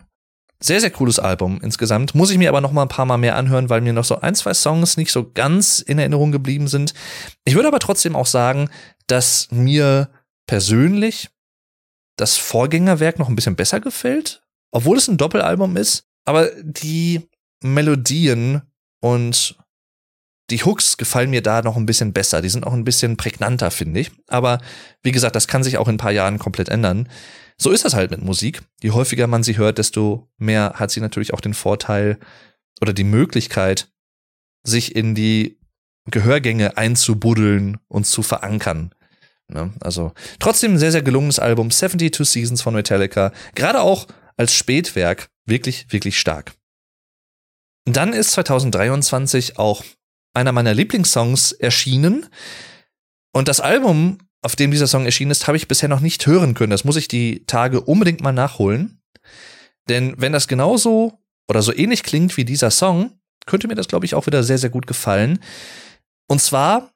S1: Sehr, sehr cooles Album insgesamt. Muss ich mir aber noch mal ein paar Mal mehr anhören, weil mir noch so ein, zwei Songs nicht so ganz in Erinnerung geblieben sind. Ich würde aber trotzdem auch sagen, dass mir persönlich das Vorgängerwerk noch ein bisschen besser gefällt, obwohl es ein Doppelalbum ist, aber die Melodien und die Hooks gefallen mir da noch ein bisschen besser. Die sind auch ein bisschen prägnanter, finde ich. Aber wie gesagt, das kann sich auch in ein paar Jahren komplett ändern. So ist das halt mit Musik. Je häufiger man sie hört, desto mehr hat sie natürlich auch den Vorteil oder die Möglichkeit, sich in die Gehörgänge einzubuddeln und zu verankern. Ne? Also trotzdem ein sehr, sehr gelungenes Album. 72 Seasons von Metallica. Gerade auch als Spätwerk wirklich, wirklich stark. Dann ist 2023 auch einer meiner Lieblingssongs erschienen. Und das Album, auf dem dieser Song erschienen ist, habe ich bisher noch nicht hören können. Das muss ich die Tage unbedingt mal nachholen. Denn wenn das genauso oder so ähnlich klingt wie dieser Song, könnte mir das, glaube ich, auch wieder sehr, sehr gut gefallen. Und zwar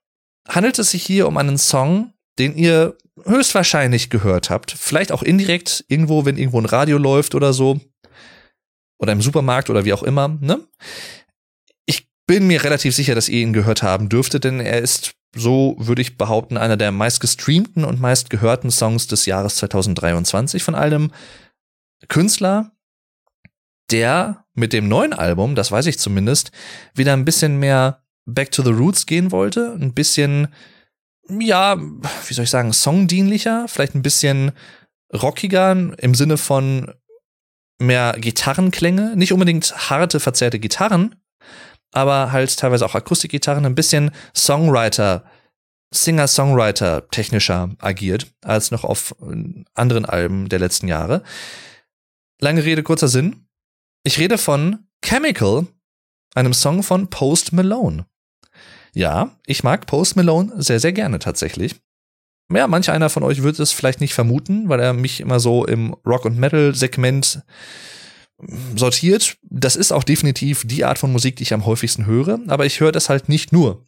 S1: handelt es sich hier um einen Song, den ihr höchstwahrscheinlich gehört habt. Vielleicht auch indirekt irgendwo, wenn irgendwo ein Radio läuft oder so. Oder im Supermarkt oder wie auch immer, ne? Ich bin mir relativ sicher, dass ihr ihn gehört haben dürftet, denn er ist, so würde ich behaupten, einer der meistgestreamten und meistgehörten Songs des Jahres 2023 von einem Künstler, der mit dem neuen Album, das weiß ich zumindest, wieder ein bisschen mehr back to the roots gehen wollte, ein bisschen, ja, wie soll ich sagen, songdienlicher, vielleicht ein bisschen rockiger im Sinne von mehr Gitarrenklänge, nicht unbedingt harte, verzerrte Gitarren, aber halt teilweise auch Akustikgitarren, ein bisschen Songwriter, Singer-Songwriter technischer agiert als noch auf anderen Alben der letzten Jahre. Lange Rede, kurzer Sinn. Ich rede von Chemical, einem Song von Post Malone. Ja, ich mag Post Malone sehr, sehr gerne tatsächlich. Ja, manch einer von euch wird es vielleicht nicht vermuten, weil er mich immer so im Rock- und Metal-Segment sortiert. Das ist auch definitiv die Art von Musik, die ich am häufigsten höre, aber ich höre das halt nicht nur.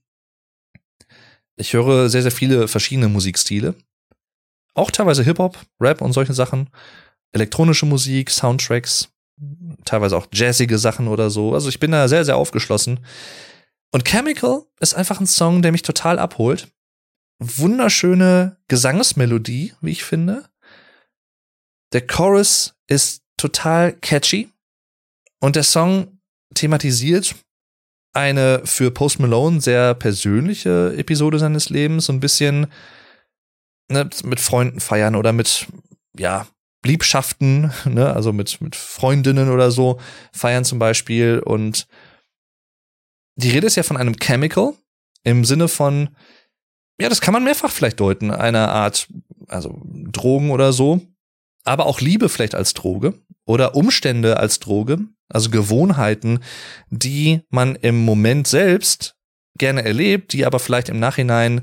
S1: Ich höre sehr, sehr viele verschiedene Musikstile. Auch teilweise Hip-Hop, Rap und solche Sachen. Elektronische Musik, Soundtracks, teilweise auch jazzige Sachen oder so. Also ich bin da sehr, sehr aufgeschlossen. Und Chemical ist einfach ein Song, der mich total abholt. Wunderschöne Gesangsmelodie, wie ich finde. Der Chorus ist total catchy. Und der Song thematisiert eine für Post Malone sehr persönliche Episode seines Lebens, so ein bisschen ne, mit Freunden feiern oder mit, ja, Liebschaften, ne, also mit, mit Freundinnen oder so feiern zum Beispiel. Und die Rede ist ja von einem Chemical im Sinne von, ja, das kann man mehrfach vielleicht deuten, einer Art, also Drogen oder so, aber auch Liebe vielleicht als Droge oder Umstände als Droge, also Gewohnheiten, die man im Moment selbst gerne erlebt, die aber vielleicht im Nachhinein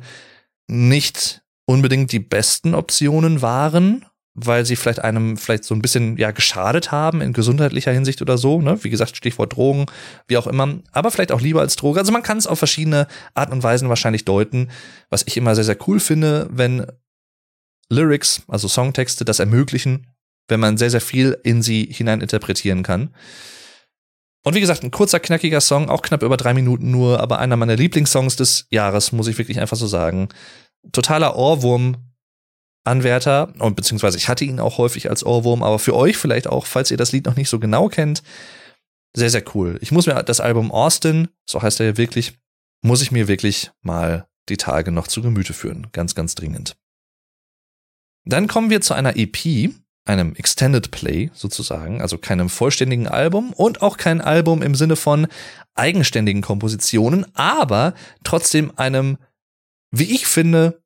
S1: nicht unbedingt die besten Optionen waren weil sie vielleicht einem vielleicht so ein bisschen ja geschadet haben in gesundheitlicher Hinsicht oder so, ne? Wie gesagt, Stichwort Drogen, wie auch immer, aber vielleicht auch lieber als Droge. Also man kann es auf verschiedene Arten und Weisen wahrscheinlich deuten, was ich immer sehr sehr cool finde, wenn Lyrics, also Songtexte das ermöglichen, wenn man sehr sehr viel in sie hinein interpretieren kann. Und wie gesagt, ein kurzer, knackiger Song, auch knapp über drei Minuten nur, aber einer meiner Lieblingssongs des Jahres, muss ich wirklich einfach so sagen. Totaler Ohrwurm, Anwärter und beziehungsweise ich hatte ihn auch häufig als Ohrwurm, aber für euch vielleicht auch, falls ihr das Lied noch nicht so genau kennt, sehr, sehr cool. Ich muss mir das Album Austin, so heißt er ja wirklich, muss ich mir wirklich mal die Tage noch zu Gemüte führen. Ganz, ganz dringend. Dann kommen wir zu einer EP, einem Extended Play sozusagen, also keinem vollständigen Album und auch kein Album im Sinne von eigenständigen Kompositionen, aber trotzdem einem, wie ich finde,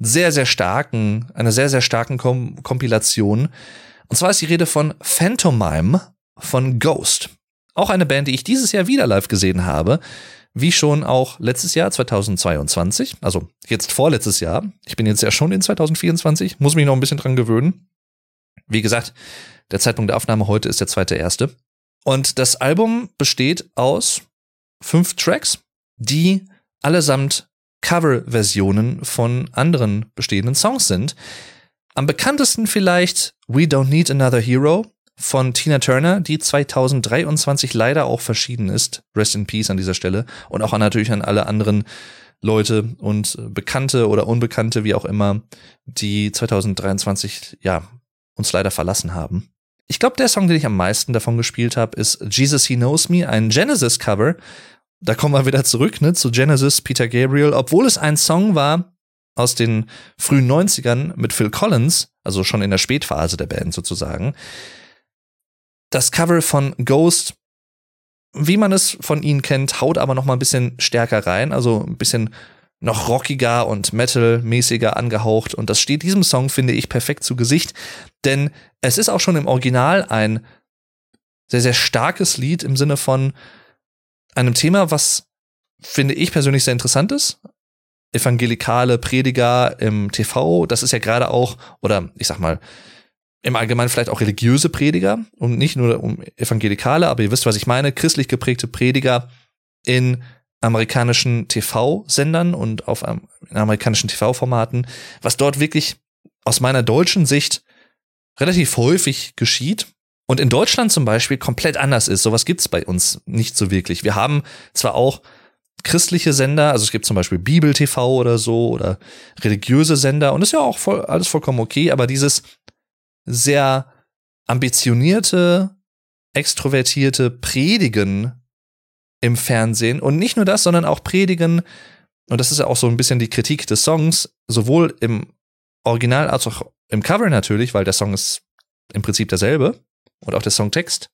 S1: sehr, sehr starken, einer sehr, sehr starken Kom Kompilation. Und zwar ist die Rede von Phantomime von Ghost. Auch eine Band, die ich dieses Jahr wieder live gesehen habe. Wie schon auch letztes Jahr, 2022. Also jetzt vorletztes Jahr. Ich bin jetzt ja schon in 2024. Muss mich noch ein bisschen dran gewöhnen. Wie gesagt, der Zeitpunkt der Aufnahme heute ist der zweite erste. Und das Album besteht aus fünf Tracks, die allesamt Coverversionen von anderen bestehenden Songs sind. Am bekanntesten vielleicht We Don't Need Another Hero von Tina Turner, die 2023 leider auch verschieden ist. Rest in Peace an dieser Stelle. Und auch natürlich an alle anderen Leute und Bekannte oder Unbekannte, wie auch immer, die 2023 ja uns leider verlassen haben. Ich glaube, der Song, den ich am meisten davon gespielt habe, ist Jesus He Knows Me, ein Genesis-Cover. Da kommen wir wieder zurück ne, zu Genesis, Peter Gabriel, obwohl es ein Song war aus den frühen 90ern mit Phil Collins, also schon in der Spätphase der Band sozusagen. Das Cover von Ghost wie man es von ihnen kennt, haut aber noch mal ein bisschen stärker rein, also ein bisschen noch rockiger und metal-mäßiger angehaucht. Und das steht diesem Song, finde ich, perfekt zu Gesicht, denn es ist auch schon im Original ein sehr, sehr starkes Lied im Sinne von einem Thema, was, finde ich persönlich sehr interessant ist. Evangelikale Prediger im TV, das ist ja gerade auch, oder ich sag mal, im Allgemeinen vielleicht auch religiöse Prediger und nicht nur um Evangelikale, aber ihr wisst, was ich meine, christlich geprägte Prediger in amerikanischen TV-Sendern und auf amerikanischen TV-Formaten, was dort wirklich aus meiner deutschen Sicht relativ häufig geschieht und in Deutschland zum Beispiel komplett anders ist. Sowas gibt's bei uns nicht so wirklich. Wir haben zwar auch christliche Sender, also es gibt zum Beispiel Bibel TV oder so oder religiöse Sender und ist ja auch voll, alles vollkommen okay, aber dieses sehr ambitionierte, extrovertierte Predigen im Fernsehen. Und nicht nur das, sondern auch Predigen, und das ist ja auch so ein bisschen die Kritik des Songs, sowohl im Original als auch im Cover natürlich, weil der Song ist im Prinzip derselbe und auch der Songtext,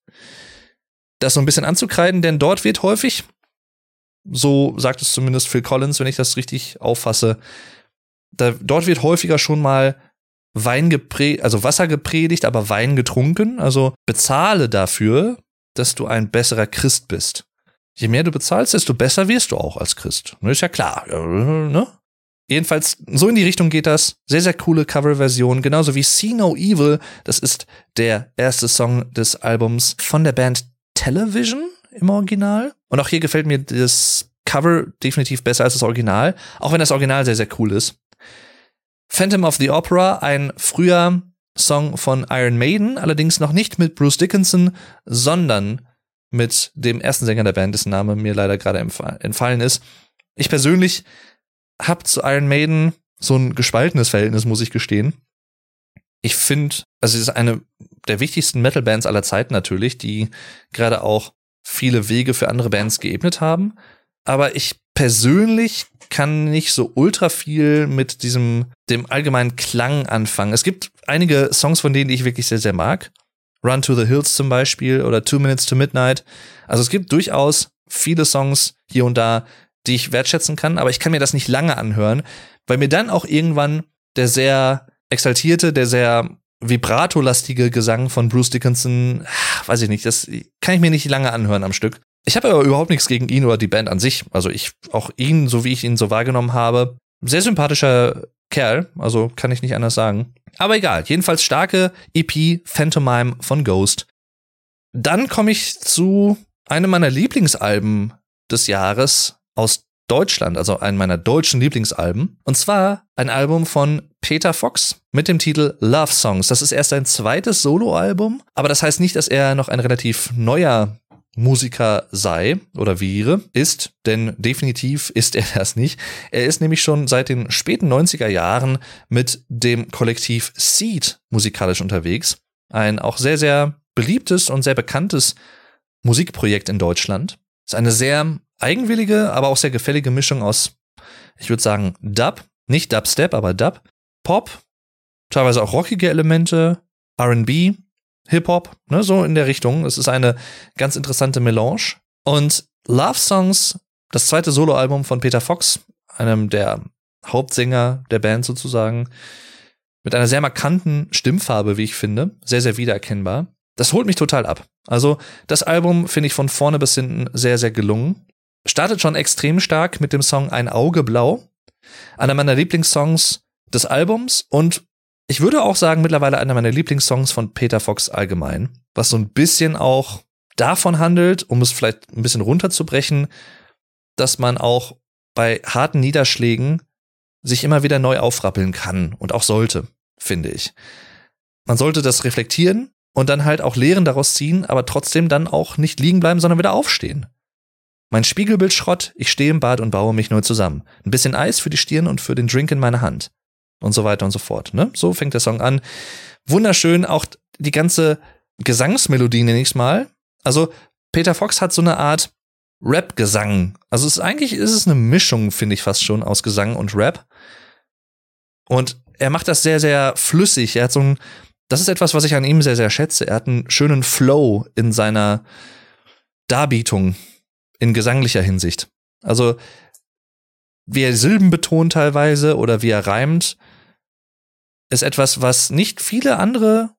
S1: das so ein bisschen anzukreiden, denn dort wird häufig, so sagt es zumindest Phil Collins, wenn ich das richtig auffasse, da, dort wird häufiger schon mal Wein gepredigt, also Wasser gepredigt, aber Wein getrunken. Also bezahle dafür, dass du ein besserer Christ bist. Je mehr du bezahlst, desto besser wirst du auch als Christ. Ist ja klar, ne? Jedenfalls, so in die Richtung geht das. Sehr, sehr coole Coverversion. Genauso wie See No Evil. Das ist der erste Song des Albums von der Band Television im Original. Und auch hier gefällt mir das Cover definitiv besser als das Original. Auch wenn das Original sehr, sehr cool ist. Phantom of the Opera, ein früher Song von Iron Maiden, allerdings noch nicht mit Bruce Dickinson, sondern mit dem ersten Sänger der Band, dessen Name mir leider gerade entfallen ist. Ich persönlich habe zu Iron Maiden so ein gespaltenes Verhältnis, muss ich gestehen. Ich finde, also es ist eine der wichtigsten Metal-Bands aller Zeiten natürlich, die gerade auch viele Wege für andere Bands geebnet haben. Aber ich persönlich kann nicht so ultra viel mit diesem, dem allgemeinen Klang anfangen. Es gibt einige Songs von denen, ich wirklich sehr, sehr mag. Run to the Hills zum Beispiel oder Two Minutes to Midnight. Also es gibt durchaus viele Songs hier und da, die ich wertschätzen kann, aber ich kann mir das nicht lange anhören, weil mir dann auch irgendwann der sehr exaltierte, der sehr vibrato-lastige Gesang von Bruce Dickinson, weiß ich nicht, das kann ich mir nicht lange anhören am Stück. Ich habe aber überhaupt nichts gegen ihn oder die Band an sich. Also ich, auch ihn, so wie ich ihn so wahrgenommen habe, sehr sympathischer Kerl, also kann ich nicht anders sagen. Aber egal, jedenfalls starke EP Phantomime von Ghost. Dann komme ich zu einem meiner Lieblingsalben des Jahres aus Deutschland, also einem meiner deutschen Lieblingsalben. Und zwar ein Album von Peter Fox mit dem Titel Love Songs. Das ist erst sein zweites Soloalbum, aber das heißt nicht, dass er noch ein relativ neuer Musiker sei oder wäre, ist, denn definitiv ist er das nicht. Er ist nämlich schon seit den späten 90er Jahren mit dem Kollektiv Seed musikalisch unterwegs. Ein auch sehr, sehr beliebtes und sehr bekanntes Musikprojekt in Deutschland. Ist eine sehr eigenwillige, aber auch sehr gefällige Mischung aus, ich würde sagen, Dub, nicht Dubstep, aber Dub, Pop, teilweise auch rockige Elemente, RB, Hip-Hop, ne, so in der Richtung. Es ist eine ganz interessante Melange. Und Love Songs, das zweite Soloalbum von Peter Fox, einem der Hauptsänger der Band sozusagen, mit einer sehr markanten Stimmfarbe, wie ich finde, sehr, sehr wiedererkennbar. Das holt mich total ab. Also, das Album finde ich von vorne bis hinten sehr, sehr gelungen. Startet schon extrem stark mit dem Song Ein Auge Blau, einer meiner Lieblingssongs des Albums und ich würde auch sagen, mittlerweile einer meiner Lieblingssongs von Peter Fox allgemein, was so ein bisschen auch davon handelt, um es vielleicht ein bisschen runterzubrechen, dass man auch bei harten Niederschlägen sich immer wieder neu aufrappeln kann und auch sollte, finde ich. Man sollte das reflektieren und dann halt auch Lehren daraus ziehen, aber trotzdem dann auch nicht liegen bleiben, sondern wieder aufstehen. Mein Spiegelbild Schrott, ich stehe im Bad und baue mich neu zusammen. Ein bisschen Eis für die Stirn und für den Drink in meiner Hand. Und so weiter und so fort. Ne? So fängt der Song an. Wunderschön, auch die ganze Gesangsmelodie nenne ich mal. Also Peter Fox hat so eine Art Rap-Gesang. Also ist, eigentlich ist es eine Mischung, finde ich fast schon, aus Gesang und Rap. Und er macht das sehr, sehr flüssig. Er hat so ein, das ist etwas, was ich an ihm sehr, sehr schätze. Er hat einen schönen Flow in seiner Darbietung in gesanglicher Hinsicht. Also, wie er Silben betont teilweise oder wie er reimt, ist etwas, was nicht viele andere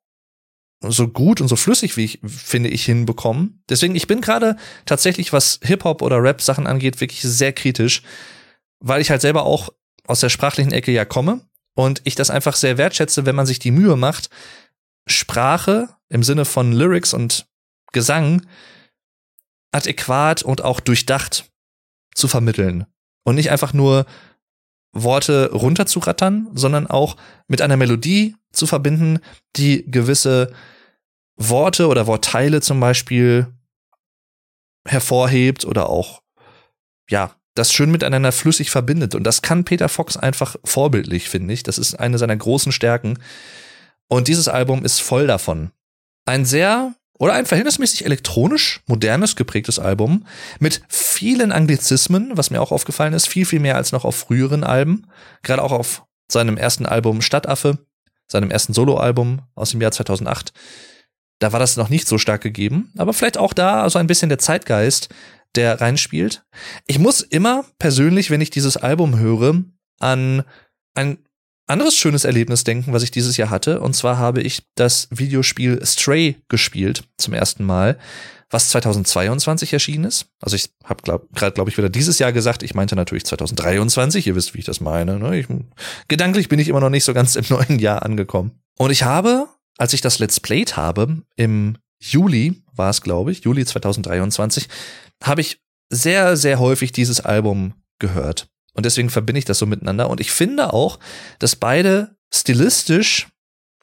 S1: so gut und so flüssig wie ich finde ich hinbekommen. Deswegen ich bin gerade tatsächlich was Hip-Hop oder Rap Sachen angeht wirklich sehr kritisch, weil ich halt selber auch aus der sprachlichen Ecke ja komme und ich das einfach sehr wertschätze, wenn man sich die Mühe macht, Sprache im Sinne von Lyrics und Gesang adäquat und auch durchdacht zu vermitteln und nicht einfach nur Worte runterzurattern, sondern auch mit einer Melodie zu verbinden, die gewisse Worte oder Wortteile zum Beispiel hervorhebt oder auch, ja, das schön miteinander flüssig verbindet. Und das kann Peter Fox einfach vorbildlich, finde ich. Das ist eine seiner großen Stärken. Und dieses Album ist voll davon. Ein sehr oder ein verhältnismäßig elektronisch, modernes geprägtes Album mit vielen Anglizismen, was mir auch aufgefallen ist, viel, viel mehr als noch auf früheren Alben. Gerade auch auf seinem ersten Album Stadtaffe, seinem ersten Soloalbum aus dem Jahr 2008. Da war das noch nicht so stark gegeben, aber vielleicht auch da so ein bisschen der Zeitgeist, der reinspielt. Ich muss immer persönlich, wenn ich dieses Album höre, an ein anderes schönes Erlebnis denken, was ich dieses Jahr hatte. Und zwar habe ich das Videospiel Stray gespielt zum ersten Mal, was 2022 erschienen ist. Also ich habe gerade, glaub, glaube ich, wieder dieses Jahr gesagt. Ich meinte natürlich 2023. Ihr wisst, wie ich das meine. Ne? Ich, gedanklich bin ich immer noch nicht so ganz im neuen Jahr angekommen. Und ich habe, als ich das Let's Played habe, im Juli war es, glaube ich, Juli 2023, habe ich sehr, sehr häufig dieses Album gehört. Und deswegen verbinde ich das so miteinander. Und ich finde auch, dass beide stilistisch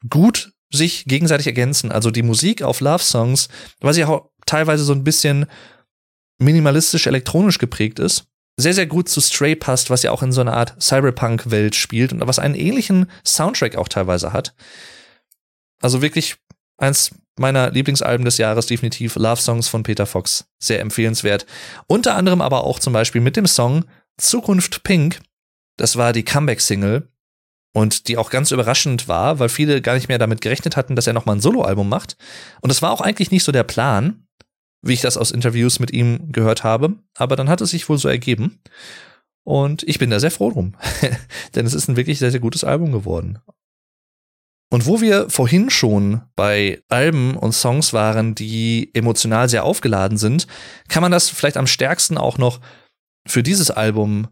S1: gut sich gegenseitig ergänzen. Also die Musik auf Love Songs, was ja auch teilweise so ein bisschen minimalistisch elektronisch geprägt ist, sehr, sehr gut zu Stray passt, was ja auch in so einer Art Cyberpunk-Welt spielt und was einen ähnlichen Soundtrack auch teilweise hat. Also wirklich eins meiner Lieblingsalben des Jahres, definitiv Love Songs von Peter Fox. Sehr empfehlenswert. Unter anderem aber auch zum Beispiel mit dem Song Zukunft Pink, das war die Comeback-Single und die auch ganz überraschend war, weil viele gar nicht mehr damit gerechnet hatten, dass er nochmal ein Soloalbum macht. Und es war auch eigentlich nicht so der Plan, wie ich das aus Interviews mit ihm gehört habe, aber dann hat es sich wohl so ergeben. Und ich bin da sehr froh drum, denn es ist ein wirklich sehr, sehr gutes Album geworden. Und wo wir vorhin schon bei Alben und Songs waren, die emotional sehr aufgeladen sind, kann man das vielleicht am stärksten auch noch für dieses Album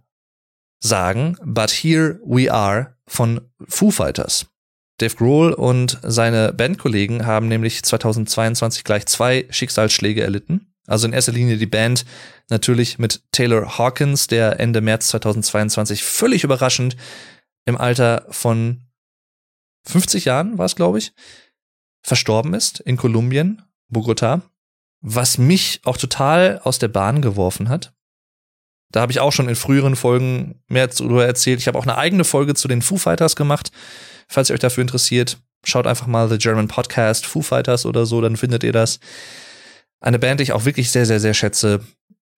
S1: sagen, But Here We Are von Foo Fighters. Dave Grohl und seine Bandkollegen haben nämlich 2022 gleich zwei Schicksalsschläge erlitten. Also in erster Linie die Band natürlich mit Taylor Hawkins, der Ende März 2022 völlig überraschend im Alter von 50 Jahren war es, glaube ich, verstorben ist in Kolumbien, Bogota, was mich auch total aus der Bahn geworfen hat. Da habe ich auch schon in früheren Folgen mehr darüber erzählt. Ich habe auch eine eigene Folge zu den Foo Fighters gemacht. Falls ihr euch dafür interessiert, schaut einfach mal The German Podcast Foo Fighters oder so, dann findet ihr das. Eine Band, die ich auch wirklich sehr, sehr, sehr schätze.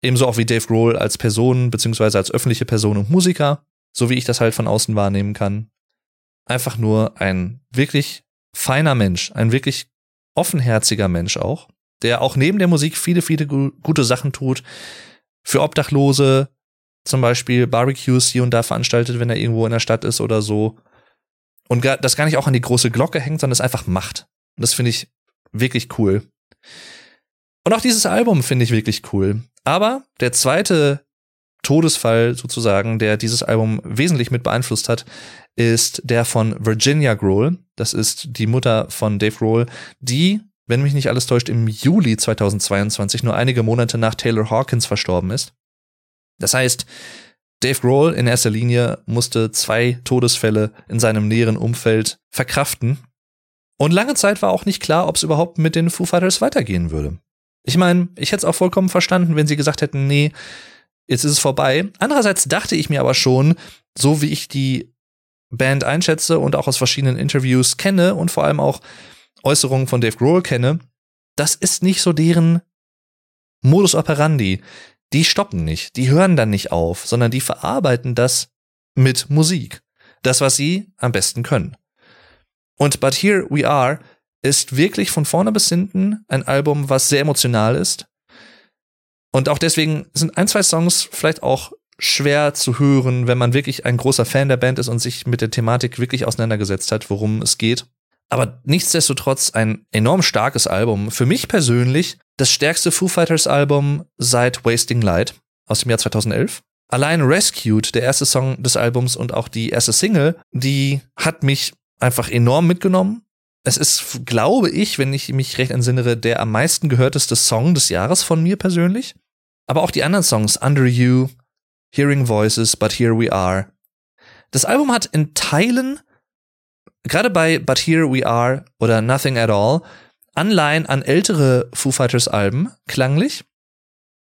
S1: Ebenso auch wie Dave Grohl als Person, beziehungsweise als öffentliche Person und Musiker, so wie ich das halt von außen wahrnehmen kann. Einfach nur ein wirklich feiner Mensch, ein wirklich offenherziger Mensch auch, der auch neben der Musik viele, viele gute Sachen tut, für Obdachlose zum Beispiel Barbecues hier und da veranstaltet, wenn er irgendwo in der Stadt ist oder so. Und das gar nicht auch an die große Glocke hängt, sondern es einfach macht. Und das finde ich wirklich cool. Und auch dieses Album finde ich wirklich cool. Aber der zweite Todesfall sozusagen, der dieses Album wesentlich mit beeinflusst hat, ist der von Virginia Grohl. Das ist die Mutter von Dave Grohl, die wenn mich nicht alles täuscht, im Juli 2022, nur einige Monate nach Taylor Hawkins verstorben ist. Das heißt, Dave Grohl in erster Linie musste zwei Todesfälle in seinem näheren Umfeld verkraften. Und lange Zeit war auch nicht klar, ob es überhaupt mit den Foo Fighters weitergehen würde. Ich meine, ich hätte es auch vollkommen verstanden, wenn sie gesagt hätten, nee, jetzt ist es vorbei. Andererseits dachte ich mir aber schon, so wie ich die Band einschätze und auch aus verschiedenen Interviews kenne und vor allem auch Äußerungen von Dave Grohl kenne, das ist nicht so deren Modus operandi. Die stoppen nicht, die hören dann nicht auf, sondern die verarbeiten das mit Musik. Das, was sie am besten können. Und But Here We Are ist wirklich von vorne bis hinten ein Album, was sehr emotional ist. Und auch deswegen sind ein, zwei Songs vielleicht auch schwer zu hören, wenn man wirklich ein großer Fan der Band ist und sich mit der Thematik wirklich auseinandergesetzt hat, worum es geht. Aber nichtsdestotrotz ein enorm starkes Album. Für mich persönlich das stärkste Foo Fighters Album seit Wasting Light aus dem Jahr 2011. Allein Rescued, der erste Song des Albums und auch die erste Single, die hat mich einfach enorm mitgenommen. Es ist, glaube ich, wenn ich mich recht entsinnere, der am meisten gehörteste Song des Jahres von mir persönlich. Aber auch die anderen Songs, Under You, Hearing Voices, But Here We Are. Das Album hat in Teilen, gerade bei But Here We Are oder Nothing at All, Anleihen an ältere Foo Fighters Alben, klanglich.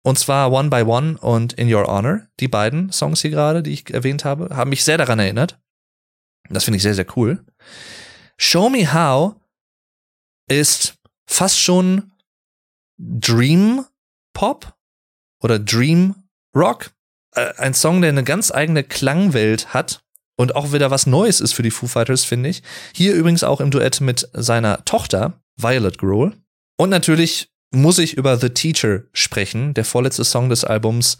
S1: Und zwar One by One und In Your Honor. Die beiden Songs hier gerade, die ich erwähnt habe, haben mich sehr daran erinnert. Das finde ich sehr, sehr cool. Show Me How ist fast schon Dream Pop oder Dream Rock. Äh, ein Song, der eine ganz eigene Klangwelt hat und auch wieder was Neues ist für die Foo Fighters, finde ich. Hier übrigens auch im Duett mit seiner Tochter, Violet Grohl. Und natürlich muss ich über The Teacher sprechen, der vorletzte Song des Albums.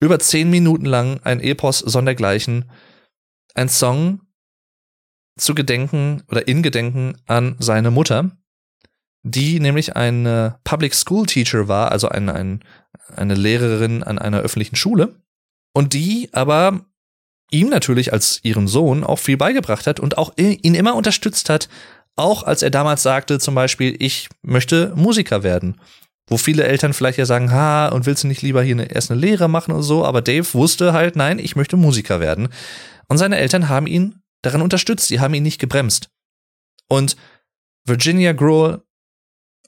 S1: Über zehn Minuten lang ein Epos sondergleichen. Ein Song, zu gedenken oder in Gedenken an seine Mutter, die nämlich eine Public School Teacher war, also ein, ein, eine Lehrerin an einer öffentlichen Schule und die aber ihm natürlich als ihren Sohn auch viel beigebracht hat und auch ihn immer unterstützt hat, auch als er damals sagte zum Beispiel, ich möchte Musiker werden. Wo viele Eltern vielleicht ja sagen, ha, und willst du nicht lieber hier eine, erst eine Lehre machen oder so, aber Dave wusste halt, nein, ich möchte Musiker werden. Und seine Eltern haben ihn daran unterstützt. Sie haben ihn nicht gebremst. Und Virginia Grohl,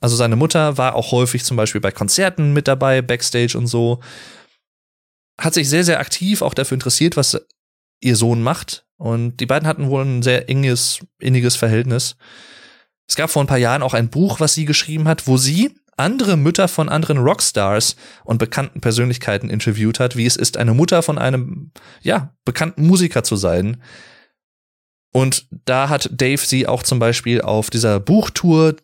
S1: also seine Mutter, war auch häufig zum Beispiel bei Konzerten mit dabei, Backstage und so. Hat sich sehr, sehr aktiv auch dafür interessiert, was ihr Sohn macht. Und die beiden hatten wohl ein sehr enges, inniges Verhältnis. Es gab vor ein paar Jahren auch ein Buch, was sie geschrieben hat, wo sie andere Mütter von anderen Rockstars und bekannten Persönlichkeiten interviewt hat, wie es ist, eine Mutter von einem, ja, bekannten Musiker zu sein. Und da hat Dave sie auch zum Beispiel auf dieser Buchtour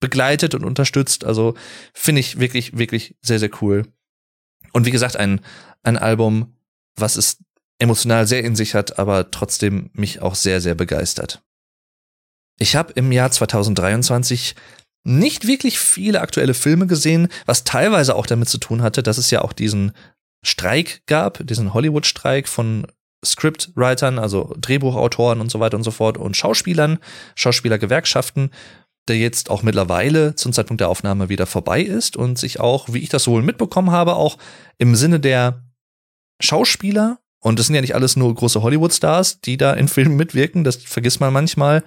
S1: begleitet und unterstützt. Also finde ich wirklich, wirklich sehr, sehr cool. Und wie gesagt, ein, ein Album, was es emotional sehr in sich hat, aber trotzdem mich auch sehr, sehr begeistert. Ich habe im Jahr 2023 nicht wirklich viele aktuelle Filme gesehen, was teilweise auch damit zu tun hatte, dass es ja auch diesen Streik gab, diesen Hollywood-Streik von Scriptwritern, also Drehbuchautoren und so weiter und so fort und Schauspielern, Schauspielergewerkschaften, der jetzt auch mittlerweile zum Zeitpunkt der Aufnahme wieder vorbei ist und sich auch, wie ich das wohl mitbekommen habe, auch im Sinne der Schauspieler, und das sind ja nicht alles nur große Hollywood-Stars, die da in Filmen mitwirken, das vergisst man manchmal,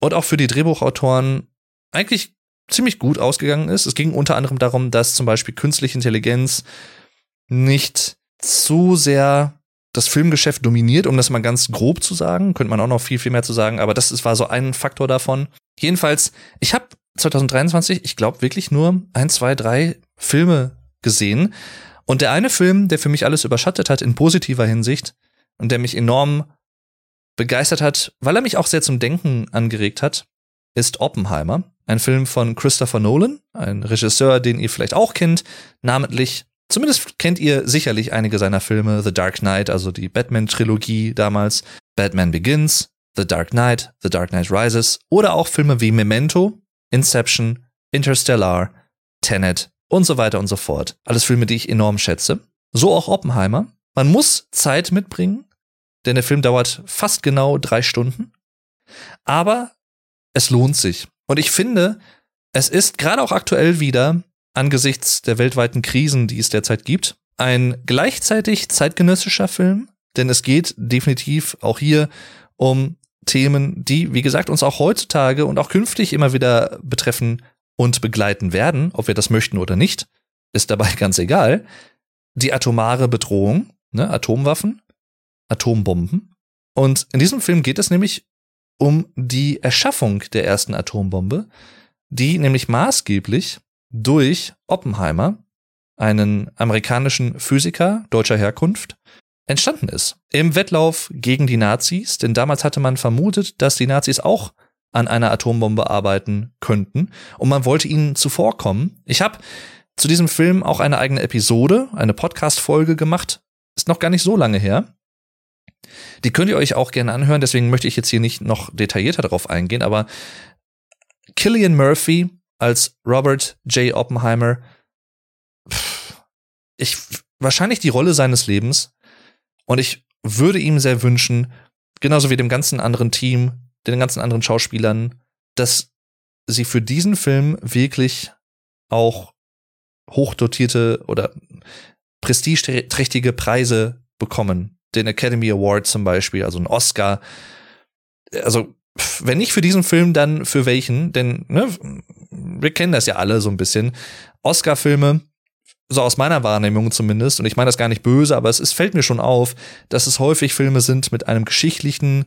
S1: und auch für die Drehbuchautoren eigentlich ziemlich gut ausgegangen ist. Es ging unter anderem darum, dass zum Beispiel künstliche Intelligenz nicht zu sehr das Filmgeschäft dominiert, um das mal ganz grob zu sagen. Könnte man auch noch viel, viel mehr zu sagen, aber das war so ein Faktor davon. Jedenfalls, ich habe 2023, ich glaube wirklich nur ein, zwei, drei Filme gesehen. Und der eine Film, der für mich alles überschattet hat in positiver Hinsicht und der mich enorm begeistert hat, weil er mich auch sehr zum Denken angeregt hat, ist Oppenheimer. Ein Film von Christopher Nolan, ein Regisseur, den ihr vielleicht auch kennt, namentlich Zumindest kennt ihr sicherlich einige seiner Filme, The Dark Knight, also die Batman-Trilogie damals, Batman Begins, The Dark Knight, The Dark Knight Rises oder auch Filme wie Memento, Inception, Interstellar, Tenet und so weiter und so fort. Alles Filme, die ich enorm schätze. So auch Oppenheimer. Man muss Zeit mitbringen, denn der Film dauert fast genau drei Stunden. Aber es lohnt sich. Und ich finde, es ist gerade auch aktuell wieder angesichts der weltweiten Krisen, die es derzeit gibt, ein gleichzeitig zeitgenössischer Film, denn es geht definitiv auch hier um Themen, die, wie gesagt, uns auch heutzutage und auch künftig immer wieder betreffen und begleiten werden, ob wir das möchten oder nicht, ist dabei ganz egal. Die atomare Bedrohung, ne, Atomwaffen, Atombomben. Und in diesem Film geht es nämlich um die Erschaffung der ersten Atombombe, die nämlich maßgeblich durch Oppenheimer, einen amerikanischen Physiker deutscher Herkunft, entstanden ist. Im Wettlauf gegen die Nazis, denn damals hatte man vermutet, dass die Nazis auch an einer Atombombe arbeiten könnten und man wollte ihnen zuvorkommen. Ich habe zu diesem Film auch eine eigene Episode, eine Podcast-Folge gemacht. Ist noch gar nicht so lange her. Die könnt ihr euch auch gerne anhören, deswegen möchte ich jetzt hier nicht noch detaillierter darauf eingehen, aber Killian Murphy als Robert J. Oppenheimer, ich, wahrscheinlich die Rolle seines Lebens und ich würde ihm sehr wünschen, genauso wie dem ganzen anderen Team, den ganzen anderen Schauspielern, dass sie für diesen Film wirklich auch hochdotierte oder prestigeträchtige Preise bekommen. Den Academy Award zum Beispiel, also ein Oscar. Also, wenn nicht für diesen Film, dann für welchen? Denn, ne, wir kennen das ja alle so ein bisschen. Oscar-Filme, so aus meiner Wahrnehmung zumindest, und ich meine das gar nicht böse, aber es, es fällt mir schon auf, dass es häufig Filme sind mit einem geschichtlichen,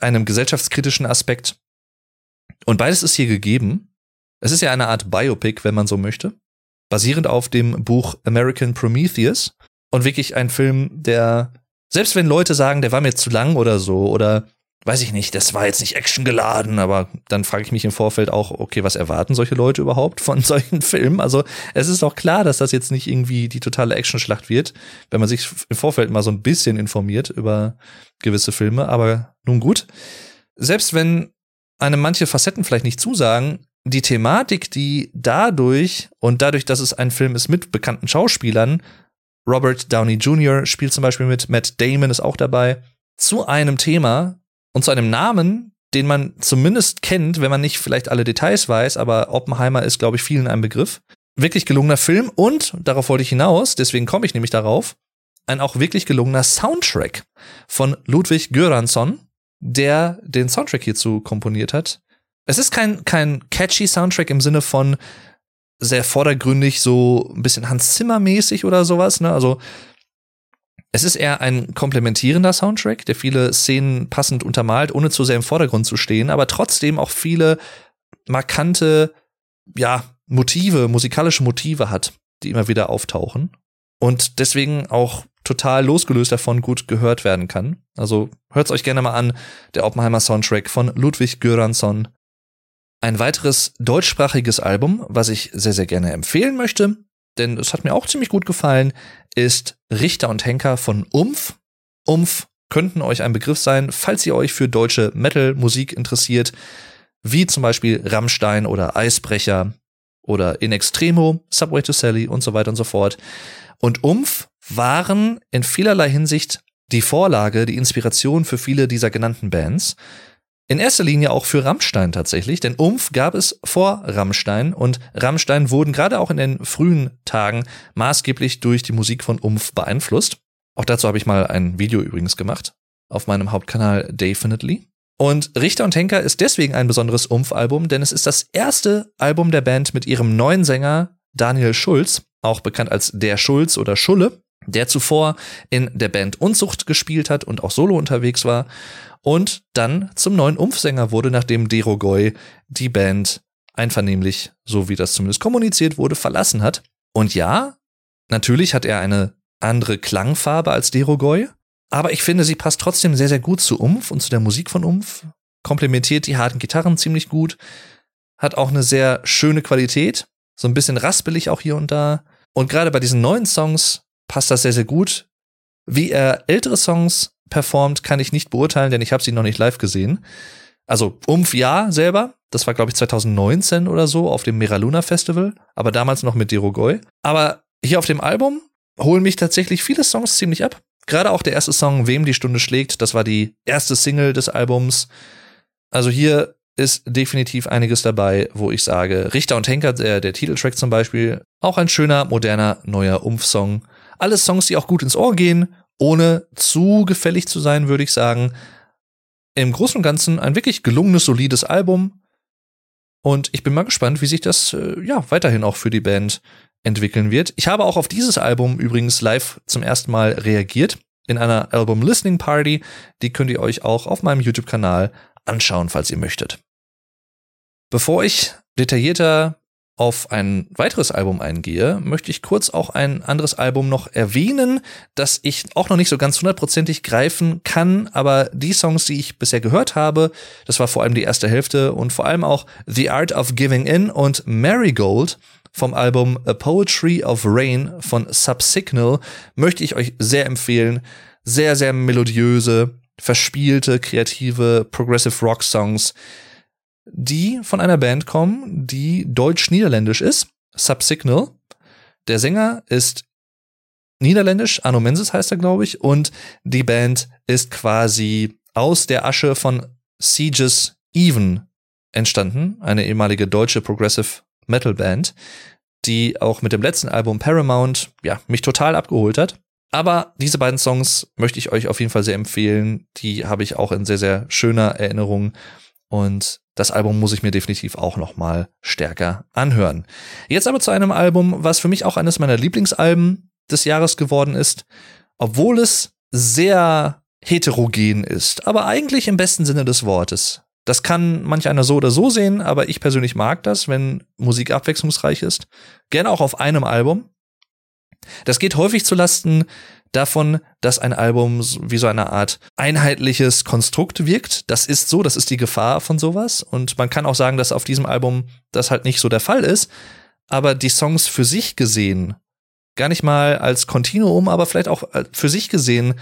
S1: einem gesellschaftskritischen Aspekt. Und beides ist hier gegeben. Es ist ja eine Art Biopic, wenn man so möchte basierend auf dem Buch American Prometheus und wirklich ein Film, der, selbst wenn Leute sagen, der war mir zu lang oder so, oder weiß ich nicht, das war jetzt nicht actiongeladen, aber dann frage ich mich im Vorfeld auch, okay, was erwarten solche Leute überhaupt von solchen Filmen? Also es ist auch klar, dass das jetzt nicht irgendwie die totale Actionschlacht wird, wenn man sich im Vorfeld mal so ein bisschen informiert über gewisse Filme, aber nun gut. Selbst wenn einem manche Facetten vielleicht nicht zusagen, die Thematik, die dadurch und dadurch, dass es ein Film ist mit bekannten Schauspielern, Robert Downey Jr. spielt zum Beispiel mit, Matt Damon ist auch dabei, zu einem Thema und zu einem Namen, den man zumindest kennt, wenn man nicht vielleicht alle Details weiß, aber Oppenheimer ist, glaube ich, vielen ein Begriff. Wirklich gelungener Film und, darauf wollte ich hinaus, deswegen komme ich nämlich darauf, ein auch wirklich gelungener Soundtrack von Ludwig Göransson, der den Soundtrack hierzu komponiert hat es ist kein, kein catchy Soundtrack im Sinne von sehr vordergründig, so ein bisschen Hans Zimmer mäßig oder sowas, ne? Also, es ist eher ein komplementierender Soundtrack, der viele Szenen passend untermalt, ohne zu sehr im Vordergrund zu stehen, aber trotzdem auch viele markante, ja, Motive, musikalische Motive hat, die immer wieder auftauchen. Und deswegen auch total losgelöst davon gut gehört werden kann. Also hört's euch gerne mal an, der Oppenheimer Soundtrack von Ludwig Göransson. Ein weiteres deutschsprachiges Album, was ich sehr, sehr gerne empfehlen möchte, denn es hat mir auch ziemlich gut gefallen, ist Richter und Henker von Umf. Umf könnten euch ein Begriff sein, falls ihr euch für deutsche Metal-Musik interessiert, wie zum Beispiel Rammstein oder Eisbrecher oder In Extremo, Subway to Sally und so weiter und so fort. Und Umf waren in vielerlei Hinsicht die Vorlage, die Inspiration für viele dieser genannten Bands. In erster Linie auch für Rammstein tatsächlich, denn Umf gab es vor Rammstein und Rammstein wurden gerade auch in den frühen Tagen maßgeblich durch die Musik von Umf beeinflusst. Auch dazu habe ich mal ein Video übrigens gemacht auf meinem Hauptkanal Definitely. Und Richter und Henker ist deswegen ein besonderes Umf-Album, denn es ist das erste Album der Band mit ihrem neuen Sänger Daniel Schulz, auch bekannt als Der Schulz oder Schulle, der zuvor in der Band Unzucht gespielt hat und auch solo unterwegs war und dann zum neuen Umfsänger wurde, nachdem Derogoy die Band einvernehmlich, so wie das zumindest kommuniziert wurde, verlassen hat. Und ja, natürlich hat er eine andere Klangfarbe als Derogoy, aber ich finde, sie passt trotzdem sehr, sehr gut zu Umf und zu der Musik von Umf, komplementiert die harten Gitarren ziemlich gut, hat auch eine sehr schöne Qualität, so ein bisschen raspelig auch hier und da. Und gerade bei diesen neuen Songs passt das sehr, sehr gut. Wie er ältere Songs performt, kann ich nicht beurteilen, denn ich habe sie noch nicht live gesehen. Also Umf ja selber, das war glaube ich 2019 oder so auf dem Meraluna Festival, aber damals noch mit Derogoy. Aber hier auf dem Album holen mich tatsächlich viele Songs ziemlich ab. Gerade auch der erste Song Wem die Stunde schlägt, das war die erste Single des Albums. Also hier ist definitiv einiges dabei, wo ich sage, Richter und Henker, der, der Titeltrack zum Beispiel, auch ein schöner, moderner, neuer Umf-Song. Alle Songs, die auch gut ins Ohr gehen ohne zu gefällig zu sein, würde ich sagen. Im Großen und Ganzen ein wirklich gelungenes, solides Album. Und ich bin mal gespannt, wie sich das äh, ja weiterhin auch für die Band entwickeln wird. Ich habe auch auf dieses Album übrigens live zum ersten Mal reagiert in einer Album Listening Party. Die könnt ihr euch auch auf meinem YouTube-Kanal anschauen, falls ihr möchtet. Bevor ich detaillierter auf ein weiteres Album eingehe, möchte ich kurz auch ein anderes Album noch erwähnen, das ich auch noch nicht so ganz hundertprozentig greifen kann, aber die Songs, die ich bisher gehört habe, das war vor allem die erste Hälfte und vor allem auch The Art of Giving In und Marigold vom Album A Poetry of Rain von Subsignal möchte ich euch sehr empfehlen. Sehr, sehr melodiöse, verspielte, kreative Progressive Rock Songs die von einer Band kommen, die deutsch-niederländisch ist, Subsignal. Der Sänger ist niederländisch, Arno Menses heißt er, glaube ich, und die Band ist quasi aus der Asche von Sieges Even entstanden, eine ehemalige deutsche Progressive Metal Band, die auch mit dem letzten Album Paramount, ja, mich total abgeholt hat. Aber diese beiden Songs möchte ich euch auf jeden Fall sehr empfehlen. Die habe ich auch in sehr, sehr schöner Erinnerung. Und das Album muss ich mir definitiv auch noch mal stärker anhören. Jetzt aber zu einem Album, was für mich auch eines meiner Lieblingsalben des Jahres geworden ist, obwohl es sehr heterogen ist, aber eigentlich im besten Sinne des Wortes. Das kann manch einer so oder so sehen, aber ich persönlich mag das, wenn Musik abwechslungsreich ist. Gerne auch auf einem Album. Das geht häufig zu Lasten davon, dass ein Album wie so eine Art einheitliches Konstrukt wirkt. Das ist so, das ist die Gefahr von sowas. Und man kann auch sagen, dass auf diesem Album das halt nicht so der Fall ist. Aber die Songs für sich gesehen, gar nicht mal als Kontinuum, aber vielleicht auch äh, für sich gesehen,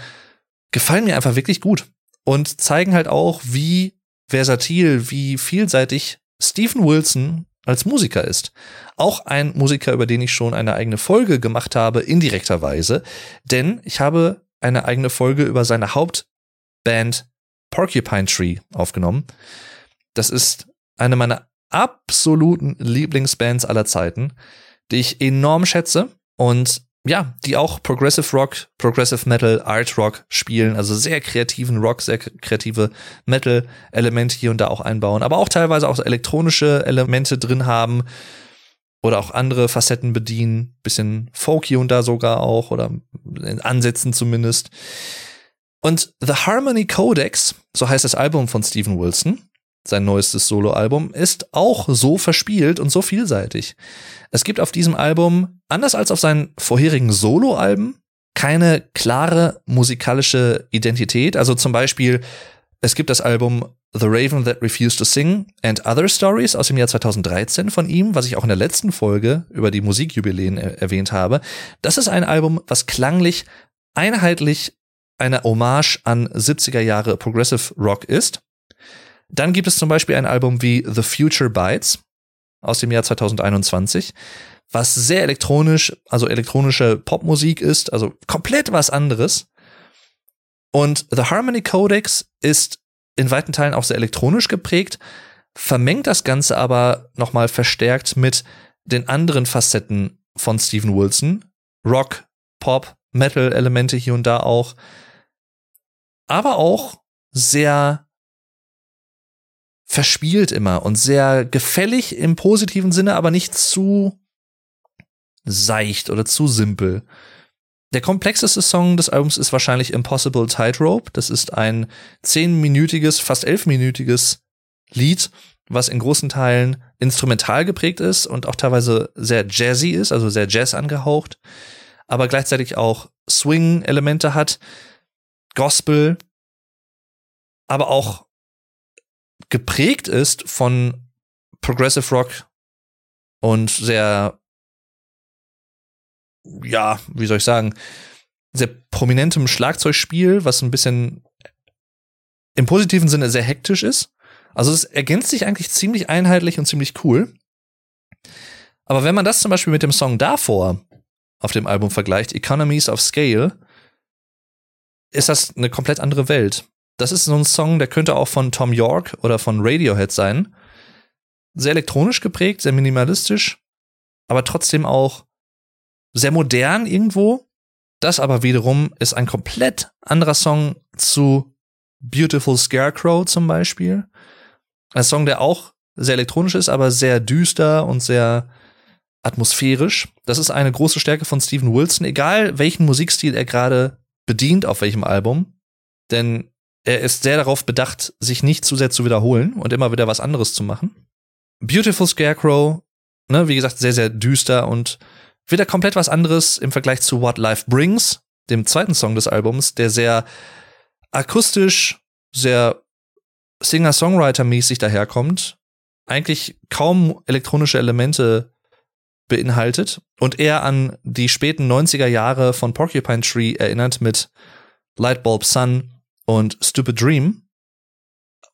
S1: gefallen mir einfach wirklich gut. Und zeigen halt auch, wie versatil, wie vielseitig Stephen Wilson als Musiker ist. Auch ein Musiker, über den ich schon eine eigene Folge gemacht habe, indirekterweise, denn ich habe eine eigene Folge über seine Hauptband Porcupine Tree aufgenommen. Das ist eine meiner absoluten Lieblingsbands aller Zeiten, die ich enorm schätze und ja, die auch Progressive Rock, Progressive Metal, Art Rock spielen, also sehr kreativen Rock, sehr kreative Metal-Elemente hier und da auch einbauen, aber auch teilweise auch elektronische Elemente drin haben oder auch andere Facetten bedienen, bisschen folky und da sogar auch oder in Ansätzen zumindest. Und The Harmony Codex, so heißt das Album von Steven Wilson, sein neuestes Soloalbum, ist auch so verspielt und so vielseitig. Es gibt auf diesem Album, anders als auf seinen vorherigen Soloalben, keine klare musikalische Identität. Also zum Beispiel, es gibt das Album The Raven That Refused to Sing and Other Stories aus dem Jahr 2013 von ihm, was ich auch in der letzten Folge über die Musikjubiläen er erwähnt habe. Das ist ein Album, was klanglich einheitlich eine Hommage an 70er Jahre Progressive Rock ist. Dann gibt es zum Beispiel ein Album wie The Future Bites aus dem Jahr 2021, was sehr elektronisch, also elektronische Popmusik ist, also komplett was anderes. Und The Harmony Codex ist in weiten Teilen auch sehr elektronisch geprägt, vermengt das Ganze aber nochmal verstärkt mit den anderen Facetten von Steven Wilson. Rock, Pop, Metal-Elemente hier und da auch. Aber auch sehr verspielt immer und sehr gefällig im positiven Sinne, aber nicht zu seicht oder zu simpel. Der komplexeste Song des Albums ist wahrscheinlich Impossible Tightrope. Das ist ein zehnminütiges, fast elfminütiges Lied, was in großen Teilen instrumental geprägt ist und auch teilweise sehr jazzy ist, also sehr Jazz angehaucht, aber gleichzeitig auch Swing-Elemente hat, Gospel, aber auch geprägt ist von Progressive Rock und sehr, ja, wie soll ich sagen, sehr prominentem Schlagzeugspiel, was ein bisschen im positiven Sinne sehr hektisch ist. Also es ergänzt sich eigentlich ziemlich einheitlich und ziemlich cool. Aber wenn man das zum Beispiel mit dem Song davor auf dem Album vergleicht, Economies of Scale, ist das eine komplett andere Welt. Das ist so ein Song, der könnte auch von Tom York oder von Radiohead sein. Sehr elektronisch geprägt, sehr minimalistisch, aber trotzdem auch sehr modern irgendwo. Das aber wiederum ist ein komplett anderer Song zu Beautiful Scarecrow zum Beispiel. Ein Song, der auch sehr elektronisch ist, aber sehr düster und sehr atmosphärisch. Das ist eine große Stärke von Steven Wilson, egal welchen Musikstil er gerade bedient auf welchem Album. Denn er ist sehr darauf bedacht, sich nicht zu sehr zu wiederholen und immer wieder was anderes zu machen. Beautiful Scarecrow, ne, wie gesagt, sehr, sehr düster und wieder komplett was anderes im Vergleich zu What Life Brings, dem zweiten Song des Albums, der sehr akustisch, sehr Singer-Songwriter-mäßig daherkommt, eigentlich kaum elektronische Elemente beinhaltet und eher an die späten 90er Jahre von Porcupine Tree erinnert mit Lightbulb Sun und Stupid Dream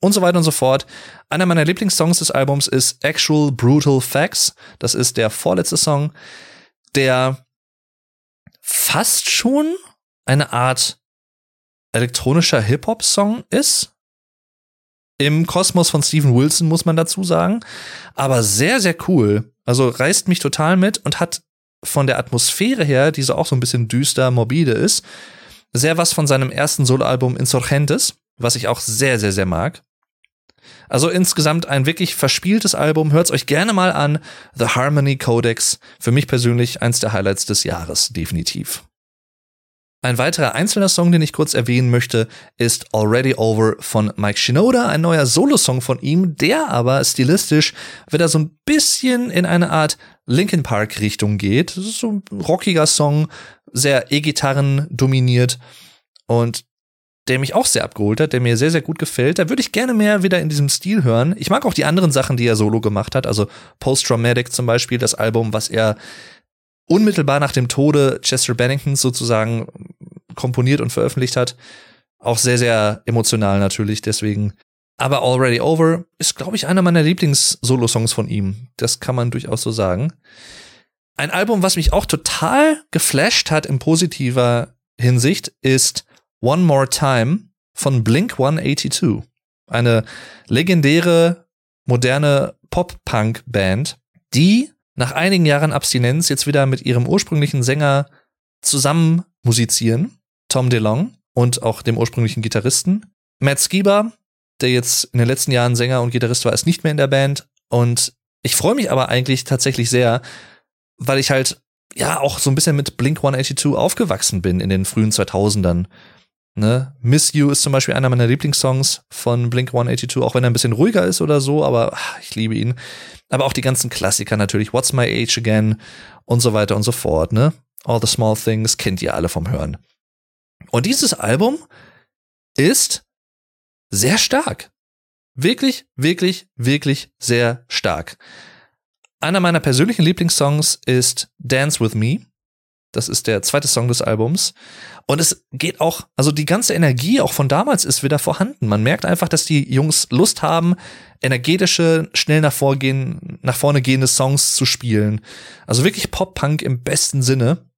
S1: und so weiter und so fort. Einer meiner Lieblingssongs des Albums ist Actual Brutal Facts. Das ist der vorletzte Song, der fast schon eine Art elektronischer Hip-Hop-Song ist. Im Kosmos von Steven Wilson muss man dazu sagen. Aber sehr, sehr cool. Also reißt mich total mit und hat von der Atmosphäre her, die so auch so ein bisschen düster, morbide ist, sehr was von seinem ersten Soloalbum Insurgentes, was ich auch sehr, sehr, sehr mag. Also insgesamt ein wirklich verspieltes Album. Hört's euch gerne mal an. The Harmony Codex. Für mich persönlich eins der Highlights des Jahres, definitiv. Ein weiterer einzelner Song, den ich kurz erwähnen möchte, ist Already Over von Mike Shinoda, ein neuer Solo-Song von ihm, der aber stilistisch wieder so ein bisschen in eine Art Linkin Park Richtung geht. Das ist so ein rockiger Song, sehr E-Gitarren dominiert und der mich auch sehr abgeholt hat, der mir sehr, sehr gut gefällt. Da würde ich gerne mehr wieder in diesem Stil hören. Ich mag auch die anderen Sachen, die er solo gemacht hat, also Post-Traumatic zum Beispiel, das Album, was er unmittelbar nach dem Tode Chester Benningtons sozusagen komponiert und veröffentlicht hat. Auch sehr, sehr emotional natürlich, deswegen. Aber Already Over ist, glaube ich, einer meiner Lieblings-Solo-Songs von ihm. Das kann man durchaus so sagen. Ein Album, was mich auch total geflasht hat in positiver Hinsicht, ist One More Time von Blink 182. Eine legendäre, moderne Pop-Punk-Band, die nach einigen Jahren Abstinenz jetzt wieder mit ihrem ursprünglichen Sänger zusammen musizieren, Tom DeLong und auch dem ursprünglichen Gitarristen. Matt Skiba, der jetzt in den letzten Jahren Sänger und Gitarrist war, ist nicht mehr in der Band und ich freue mich aber eigentlich tatsächlich sehr, weil ich halt ja auch so ein bisschen mit Blink 182 aufgewachsen bin in den frühen 2000ern. Ne? Miss You ist zum Beispiel einer meiner Lieblingssongs von Blink 182, auch wenn er ein bisschen ruhiger ist oder so, aber ach, ich liebe ihn. Aber auch die ganzen Klassiker natürlich, What's My Age Again und so weiter und so fort, ne? All the Small Things kennt ihr alle vom Hören. Und dieses Album ist sehr stark. Wirklich, wirklich, wirklich sehr stark. Einer meiner persönlichen Lieblingssongs ist Dance With Me. Das ist der zweite Song des Albums. Und es geht auch, also die ganze Energie auch von damals ist wieder vorhanden. Man merkt einfach, dass die Jungs Lust haben, energetische, schnell nach, vorgehen, nach vorne gehende Songs zu spielen. Also wirklich Pop-Punk im besten Sinne.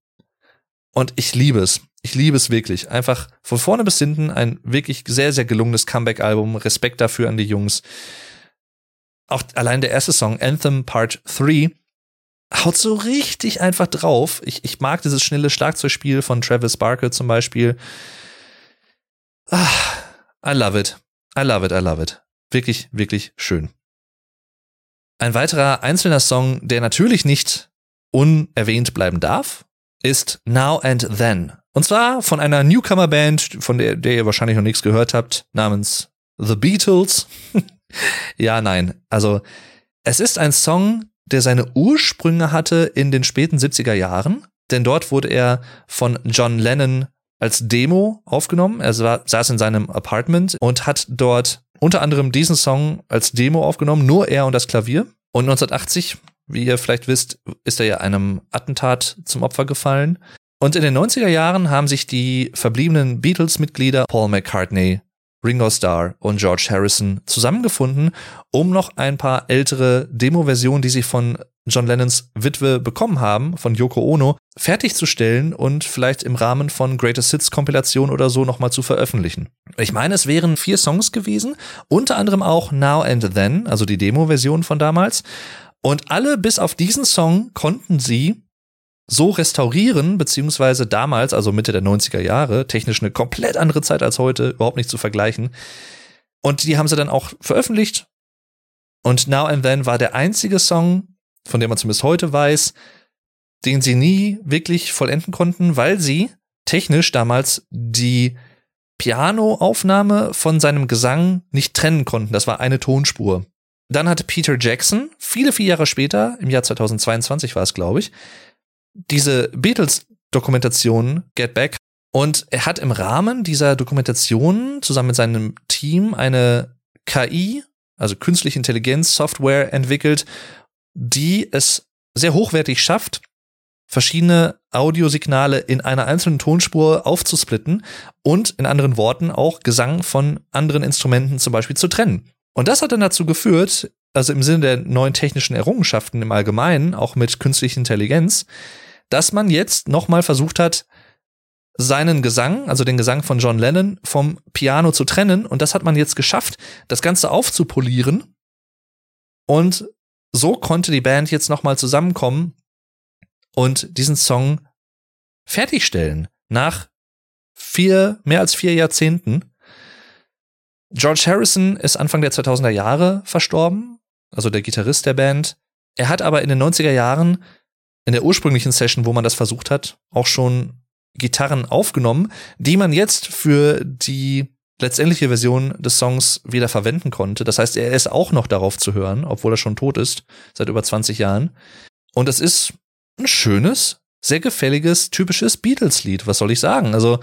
S1: Und ich liebe es. Ich liebe es wirklich. Einfach von vorne bis hinten ein wirklich sehr, sehr gelungenes Comeback-Album. Respekt dafür an die Jungs. Auch allein der erste Song, Anthem Part 3, haut so richtig einfach drauf. Ich, ich mag dieses schnelle Schlagzeugspiel von Travis Barker zum Beispiel. Ah, I love it. I love it, I love it. Wirklich, wirklich schön. Ein weiterer einzelner Song, der natürlich nicht unerwähnt bleiben darf, ist Now and Then. Und zwar von einer Newcomer-Band, von der, der ihr wahrscheinlich noch nichts gehört habt, namens The Beatles. ja, nein. Also, es ist ein Song, der seine Ursprünge hatte in den späten 70er Jahren, denn dort wurde er von John Lennon als Demo aufgenommen. Er saß in seinem Apartment und hat dort unter anderem diesen Song als Demo aufgenommen, nur er und das Klavier. Und 1980, wie ihr vielleicht wisst, ist er ja einem Attentat zum Opfer gefallen. Und in den 90er Jahren haben sich die verbliebenen Beatles-Mitglieder Paul McCartney, Ringo Starr und George Harrison zusammengefunden, um noch ein paar ältere Demo-Versionen, die sie von John Lennons Witwe bekommen haben, von Yoko Ono, fertigzustellen und vielleicht im Rahmen von Greatest Hits Kompilation oder so nochmal zu veröffentlichen. Ich meine, es wären vier Songs gewesen, unter anderem auch Now and Then, also die Demo-Version von damals. Und alle bis auf diesen Song konnten sie so restaurieren, beziehungsweise damals, also Mitte der 90er Jahre, technisch eine komplett andere Zeit als heute, überhaupt nicht zu vergleichen. Und die haben sie dann auch veröffentlicht. Und Now and Then war der einzige Song, von dem man zumindest heute weiß, den sie nie wirklich vollenden konnten, weil sie technisch damals die Pianoaufnahme von seinem Gesang nicht trennen konnten. Das war eine Tonspur. Dann hatte Peter Jackson, viele, viele Jahre später, im Jahr 2022 war es, glaube ich, diese Beatles-Dokumentation Get Back. Und er hat im Rahmen dieser Dokumentation zusammen mit seinem Team eine KI, also künstliche Intelligenz Software entwickelt, die es sehr hochwertig schafft, verschiedene Audiosignale in einer einzelnen Tonspur aufzusplitten und in anderen Worten auch Gesang von anderen Instrumenten zum Beispiel zu trennen. Und das hat dann dazu geführt, also im Sinne der neuen technischen Errungenschaften im Allgemeinen, auch mit künstlicher Intelligenz, dass man jetzt nochmal versucht hat, seinen Gesang, also den Gesang von John Lennon, vom Piano zu trennen. Und das hat man jetzt geschafft, das Ganze aufzupolieren. Und so konnte die Band jetzt nochmal zusammenkommen und diesen Song fertigstellen. Nach vier, mehr als vier Jahrzehnten. George Harrison ist Anfang der 2000er Jahre verstorben, also der Gitarrist der Band. Er hat aber in den 90er Jahren, in der ursprünglichen Session, wo man das versucht hat, auch schon Gitarren aufgenommen, die man jetzt für die letztendliche Version des Songs wieder verwenden konnte. Das heißt, er ist auch noch darauf zu hören, obwohl er schon tot ist, seit über 20 Jahren. Und es ist ein schönes, sehr gefälliges, typisches Beatles-Lied. Was soll ich sagen? Also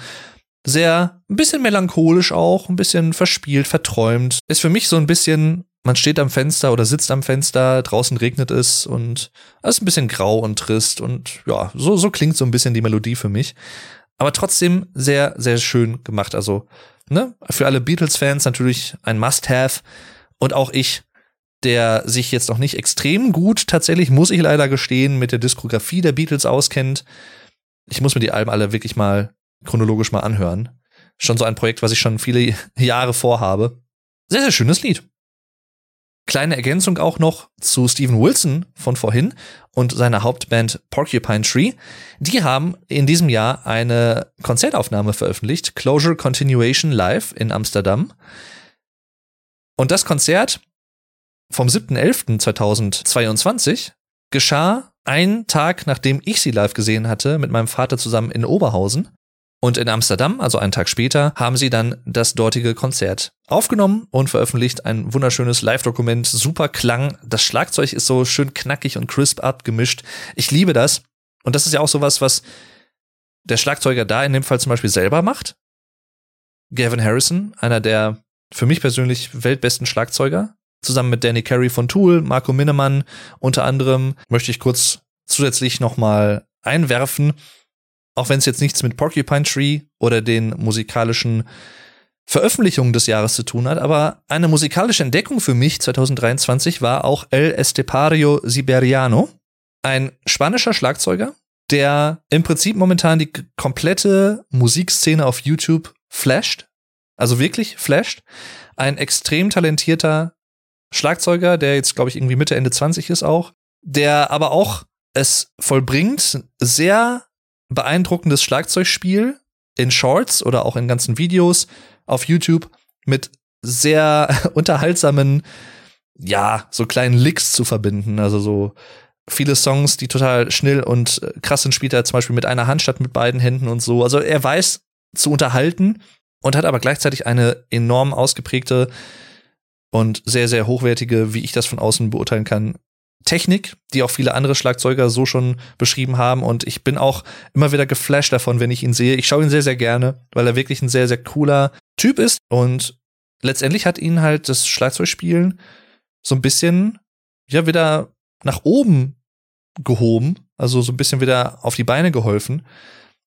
S1: sehr, ein bisschen melancholisch auch, ein bisschen verspielt, verträumt. Ist für mich so ein bisschen, man steht am Fenster oder sitzt am Fenster, draußen regnet es und es ist ein bisschen grau und trist und ja, so, so klingt so ein bisschen die Melodie für mich. Aber trotzdem sehr, sehr schön gemacht. Also, ne, für alle Beatles-Fans natürlich ein Must-Have. Und auch ich der sich jetzt noch nicht extrem gut, tatsächlich muss ich leider gestehen, mit der Diskografie der Beatles auskennt. Ich muss mir die Alben alle wirklich mal chronologisch mal anhören. Schon so ein Projekt, was ich schon viele Jahre vorhabe. Sehr, sehr schönes Lied. Kleine Ergänzung auch noch zu Steven Wilson von vorhin und seiner Hauptband Porcupine Tree. Die haben in diesem Jahr eine Konzertaufnahme veröffentlicht, Closure Continuation Live in Amsterdam. Und das Konzert vom 7.11.2022 geschah ein Tag, nachdem ich sie live gesehen hatte, mit meinem Vater zusammen in Oberhausen. Und in Amsterdam, also einen Tag später, haben sie dann das dortige Konzert aufgenommen und veröffentlicht. Ein wunderschönes Live-Dokument, super Klang. Das Schlagzeug ist so schön knackig und crisp abgemischt. Ich liebe das. Und das ist ja auch sowas, was der Schlagzeuger da in dem Fall zum Beispiel selber macht. Gavin Harrison, einer der für mich persönlich weltbesten Schlagzeuger zusammen mit Danny Carey von Tool, Marco Minnemann unter anderem, möchte ich kurz zusätzlich nochmal einwerfen, auch wenn es jetzt nichts mit Porcupine Tree oder den musikalischen Veröffentlichungen des Jahres zu tun hat, aber eine musikalische Entdeckung für mich 2023 war auch El Estepario Siberiano, ein spanischer Schlagzeuger, der im Prinzip momentan die komplette Musikszene auf YouTube flasht, also wirklich flasht, ein extrem talentierter Schlagzeuger, der jetzt, glaube ich, irgendwie Mitte, Ende 20 ist auch, der aber auch es vollbringt, sehr beeindruckendes Schlagzeugspiel in Shorts oder auch in ganzen Videos auf YouTube mit sehr unterhaltsamen, ja, so kleinen Licks zu verbinden. Also so viele Songs, die total schnell und äh, krass sind, spielt er zum Beispiel mit einer Hand statt mit beiden Händen und so. Also er weiß zu unterhalten und hat aber gleichzeitig eine enorm ausgeprägte und sehr, sehr hochwertige, wie ich das von außen beurteilen kann, Technik, die auch viele andere Schlagzeuger so schon beschrieben haben. Und ich bin auch immer wieder geflasht davon, wenn ich ihn sehe. Ich schaue ihn sehr, sehr gerne, weil er wirklich ein sehr, sehr cooler Typ ist. Und letztendlich hat ihn halt das Schlagzeugspielen so ein bisschen, ja, wieder nach oben gehoben. Also so ein bisschen wieder auf die Beine geholfen.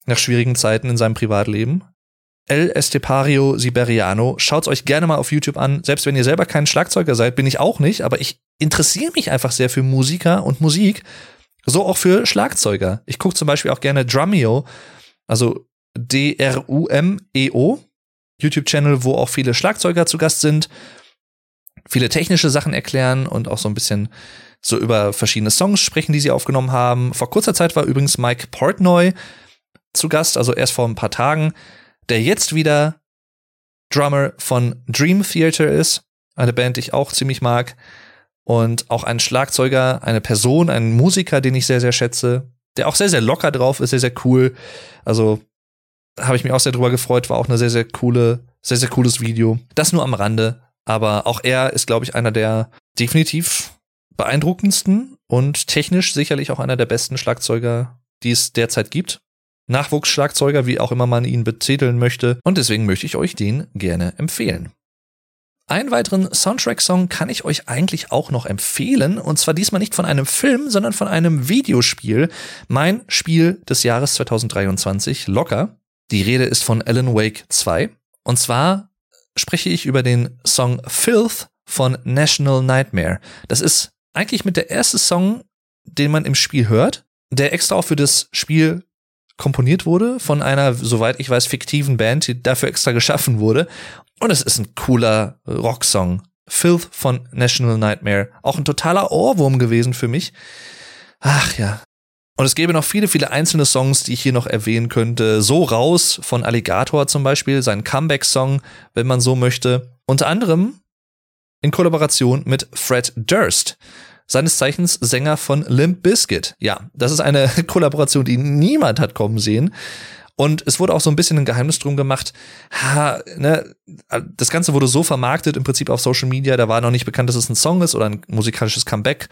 S1: Nach schwierigen Zeiten in seinem Privatleben. El Estepario Siberiano. Schaut's euch gerne mal auf YouTube an. Selbst wenn ihr selber kein Schlagzeuger seid, bin ich auch nicht, aber ich interessiere mich einfach sehr für Musiker und Musik. So auch für Schlagzeuger. Ich gucke zum Beispiel auch gerne Drumeo, also D-R-U-M-E-O, YouTube-Channel, wo auch viele Schlagzeuger zu Gast sind, viele technische Sachen erklären und auch so ein bisschen so über verschiedene Songs sprechen, die sie aufgenommen haben. Vor kurzer Zeit war übrigens Mike Portnoy zu Gast, also erst vor ein paar Tagen der jetzt wieder Drummer von Dream Theater ist, eine Band, die ich auch ziemlich mag. und auch ein Schlagzeuger, eine Person, ein Musiker, den ich sehr, sehr schätze, der auch sehr, sehr locker drauf ist, sehr, sehr cool. Also habe ich mich auch sehr drüber gefreut, war auch eine sehr, sehr coole, sehr, sehr cooles Video. Das nur am Rande, aber auch er ist, glaube ich, einer der definitiv beeindruckendsten und technisch sicherlich auch einer der besten Schlagzeuger, die es derzeit gibt. Nachwuchsschlagzeuger, wie auch immer man ihn betiteln möchte. Und deswegen möchte ich euch den gerne empfehlen. Einen weiteren Soundtrack-Song kann ich euch eigentlich auch noch empfehlen. Und zwar diesmal nicht von einem Film, sondern von einem Videospiel. Mein Spiel des Jahres 2023, locker. Die Rede ist von Alan Wake 2. Und zwar spreche ich über den Song Filth von National Nightmare. Das ist eigentlich mit der erste Song, den man im Spiel hört, der extra auch für das Spiel komponiert wurde von einer, soweit ich weiß, fiktiven Band, die dafür extra geschaffen wurde. Und es ist ein cooler Rocksong. Filth von National Nightmare. Auch ein totaler Ohrwurm gewesen für mich. Ach ja. Und es gäbe noch viele, viele einzelne Songs, die ich hier noch erwähnen könnte. So raus von Alligator zum Beispiel, sein Comeback-Song, wenn man so möchte. Unter anderem in Kollaboration mit Fred Durst seines Zeichens Sänger von Limp Bizkit. Ja, das ist eine Kollaboration, die niemand hat kommen sehen. Und es wurde auch so ein bisschen ein Geheimnis drum gemacht. Ha, ne, das Ganze wurde so vermarktet, im Prinzip auf Social Media, da war noch nicht bekannt, dass es ein Song ist oder ein musikalisches Comeback.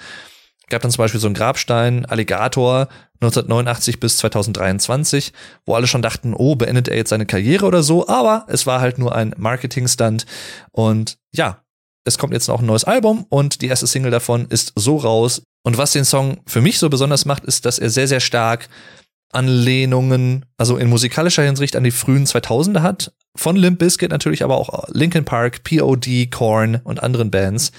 S1: Gab dann zum Beispiel so einen Grabstein, Alligator, 1989 bis 2023, wo alle schon dachten, oh, beendet er jetzt seine Karriere oder so, aber es war halt nur ein Marketing-Stunt. Und ja, es kommt jetzt noch ein neues Album und die erste Single davon ist so raus. Und was den Song für mich so besonders macht, ist, dass er sehr, sehr stark Anlehnungen, also in musikalischer Hinsicht an die frühen 2000er hat. Von Limp Bizkit natürlich, aber auch Linkin Park, POD, Korn und anderen Bands.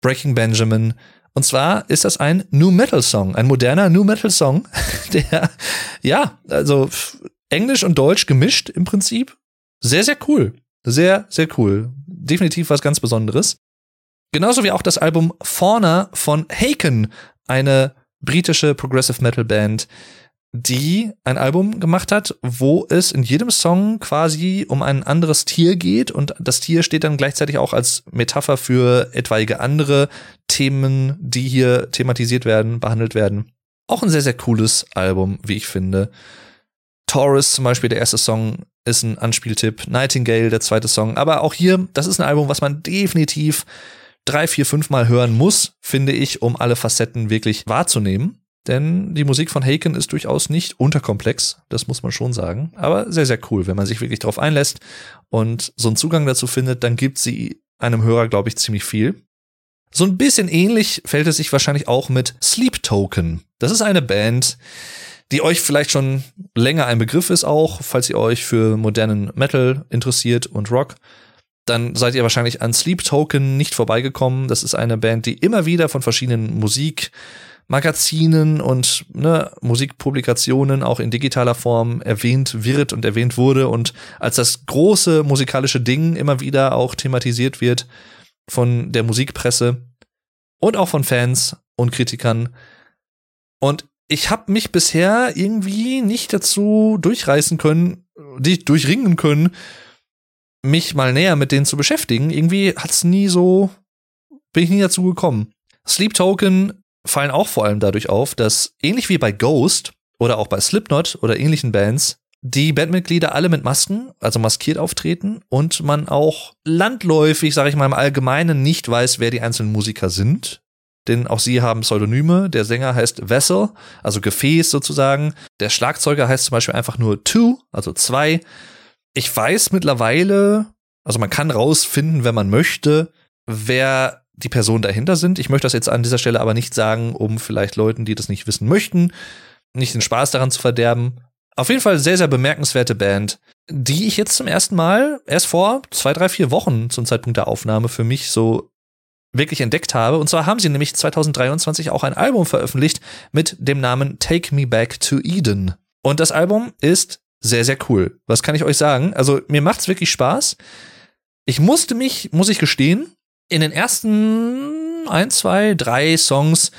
S1: Breaking Benjamin. Und zwar ist das ein New Metal Song, ein moderner New Metal Song, der, ja, also Englisch und Deutsch gemischt im Prinzip. Sehr, sehr cool. Sehr, sehr cool. Definitiv was ganz Besonderes. Genauso wie auch das Album Fauna von Haken, eine britische Progressive Metal Band, die ein Album gemacht hat, wo es in jedem Song quasi um ein anderes Tier geht und das Tier steht dann gleichzeitig auch als Metapher für etwaige andere Themen, die hier thematisiert werden, behandelt werden. Auch ein sehr, sehr cooles Album, wie ich finde. Taurus zum Beispiel, der erste Song, ist ein Anspieltipp. Nightingale, der zweite Song. Aber auch hier, das ist ein Album, was man definitiv drei, vier, fünf Mal hören muss, finde ich, um alle Facetten wirklich wahrzunehmen. Denn die Musik von Haken ist durchaus nicht unterkomplex, das muss man schon sagen. Aber sehr, sehr cool, wenn man sich wirklich darauf einlässt und so einen Zugang dazu findet, dann gibt sie einem Hörer, glaube ich, ziemlich viel. So ein bisschen ähnlich fällt es sich wahrscheinlich auch mit Sleep Token. Das ist eine Band, die euch vielleicht schon länger ein Begriff ist auch, falls ihr euch für modernen Metal interessiert und Rock, dann seid ihr wahrscheinlich an Sleep Token nicht vorbeigekommen. Das ist eine Band, die immer wieder von verschiedenen Musikmagazinen und ne, Musikpublikationen auch in digitaler Form erwähnt wird und erwähnt wurde und als das große musikalische Ding immer wieder auch thematisiert wird von der Musikpresse und auch von Fans und Kritikern. Und ich habe mich bisher irgendwie nicht dazu durchreißen können, die durchringen können, mich mal näher mit denen zu beschäftigen. Irgendwie hat's nie so, bin ich nie dazu gekommen. Sleep Token fallen auch vor allem dadurch auf, dass ähnlich wie bei Ghost oder auch bei Slipknot oder ähnlichen Bands die Bandmitglieder alle mit Masken, also maskiert auftreten und man auch landläufig, sage ich mal im Allgemeinen, nicht weiß, wer die einzelnen Musiker sind denn auch sie haben Pseudonyme. Der Sänger heißt Vessel, also Gefäß sozusagen. Der Schlagzeuger heißt zum Beispiel einfach nur Two, also zwei. Ich weiß mittlerweile, also man kann rausfinden, wenn man möchte, wer die Personen dahinter sind. Ich möchte das jetzt an dieser Stelle aber nicht sagen, um vielleicht Leuten, die das nicht wissen möchten, nicht den Spaß daran zu verderben. Auf jeden Fall sehr, sehr bemerkenswerte Band, die ich jetzt zum ersten Mal erst vor zwei, drei, vier Wochen zum Zeitpunkt der Aufnahme für mich so wirklich entdeckt habe. Und zwar haben sie nämlich 2023 auch ein Album veröffentlicht mit dem Namen Take Me Back to Eden. Und das Album ist sehr, sehr cool. Was kann ich euch sagen? Also mir macht's wirklich Spaß. Ich musste mich, muss ich gestehen, in den ersten ein, zwei, drei Songs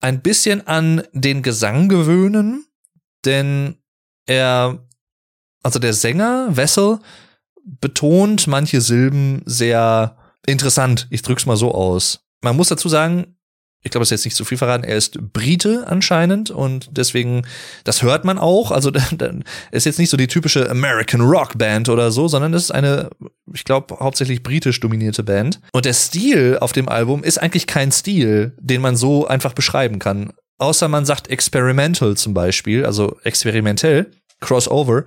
S1: ein bisschen an den Gesang gewöhnen, denn er, also der Sänger, Wessel, betont manche Silben sehr interessant. Ich drück's mal so aus. Man muss dazu sagen, ich glaube, es ist jetzt nicht zu viel verraten, er ist Brite anscheinend und deswegen, das hört man auch. Also ist jetzt nicht so die typische American Rock Band oder so, sondern es ist eine, ich glaube, hauptsächlich britisch dominierte Band. Und der Stil auf dem Album ist eigentlich kein Stil, den man so einfach beschreiben kann. Außer man sagt experimental zum Beispiel, also experimentell, crossover.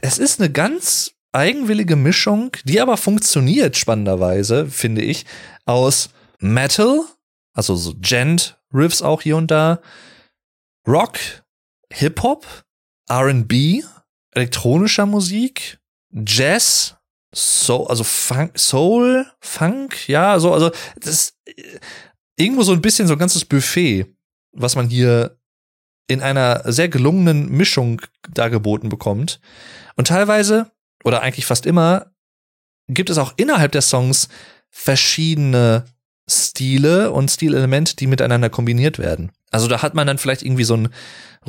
S1: Es ist eine ganz eigenwillige Mischung, die aber funktioniert spannenderweise, finde ich, aus Metal, also so Gent-Riffs auch hier und da, Rock, Hip-Hop, RB, elektronischer Musik, Jazz, so, also Funk, Soul, Funk, ja, so, also das ist irgendwo so ein bisschen so ein ganzes Buffet, was man hier in einer sehr gelungenen Mischung dargeboten bekommt. Und teilweise, oder eigentlich fast immer, gibt es auch innerhalb der Songs verschiedene Stile und Stilelemente, die miteinander kombiniert werden. Also da hat man dann vielleicht irgendwie so einen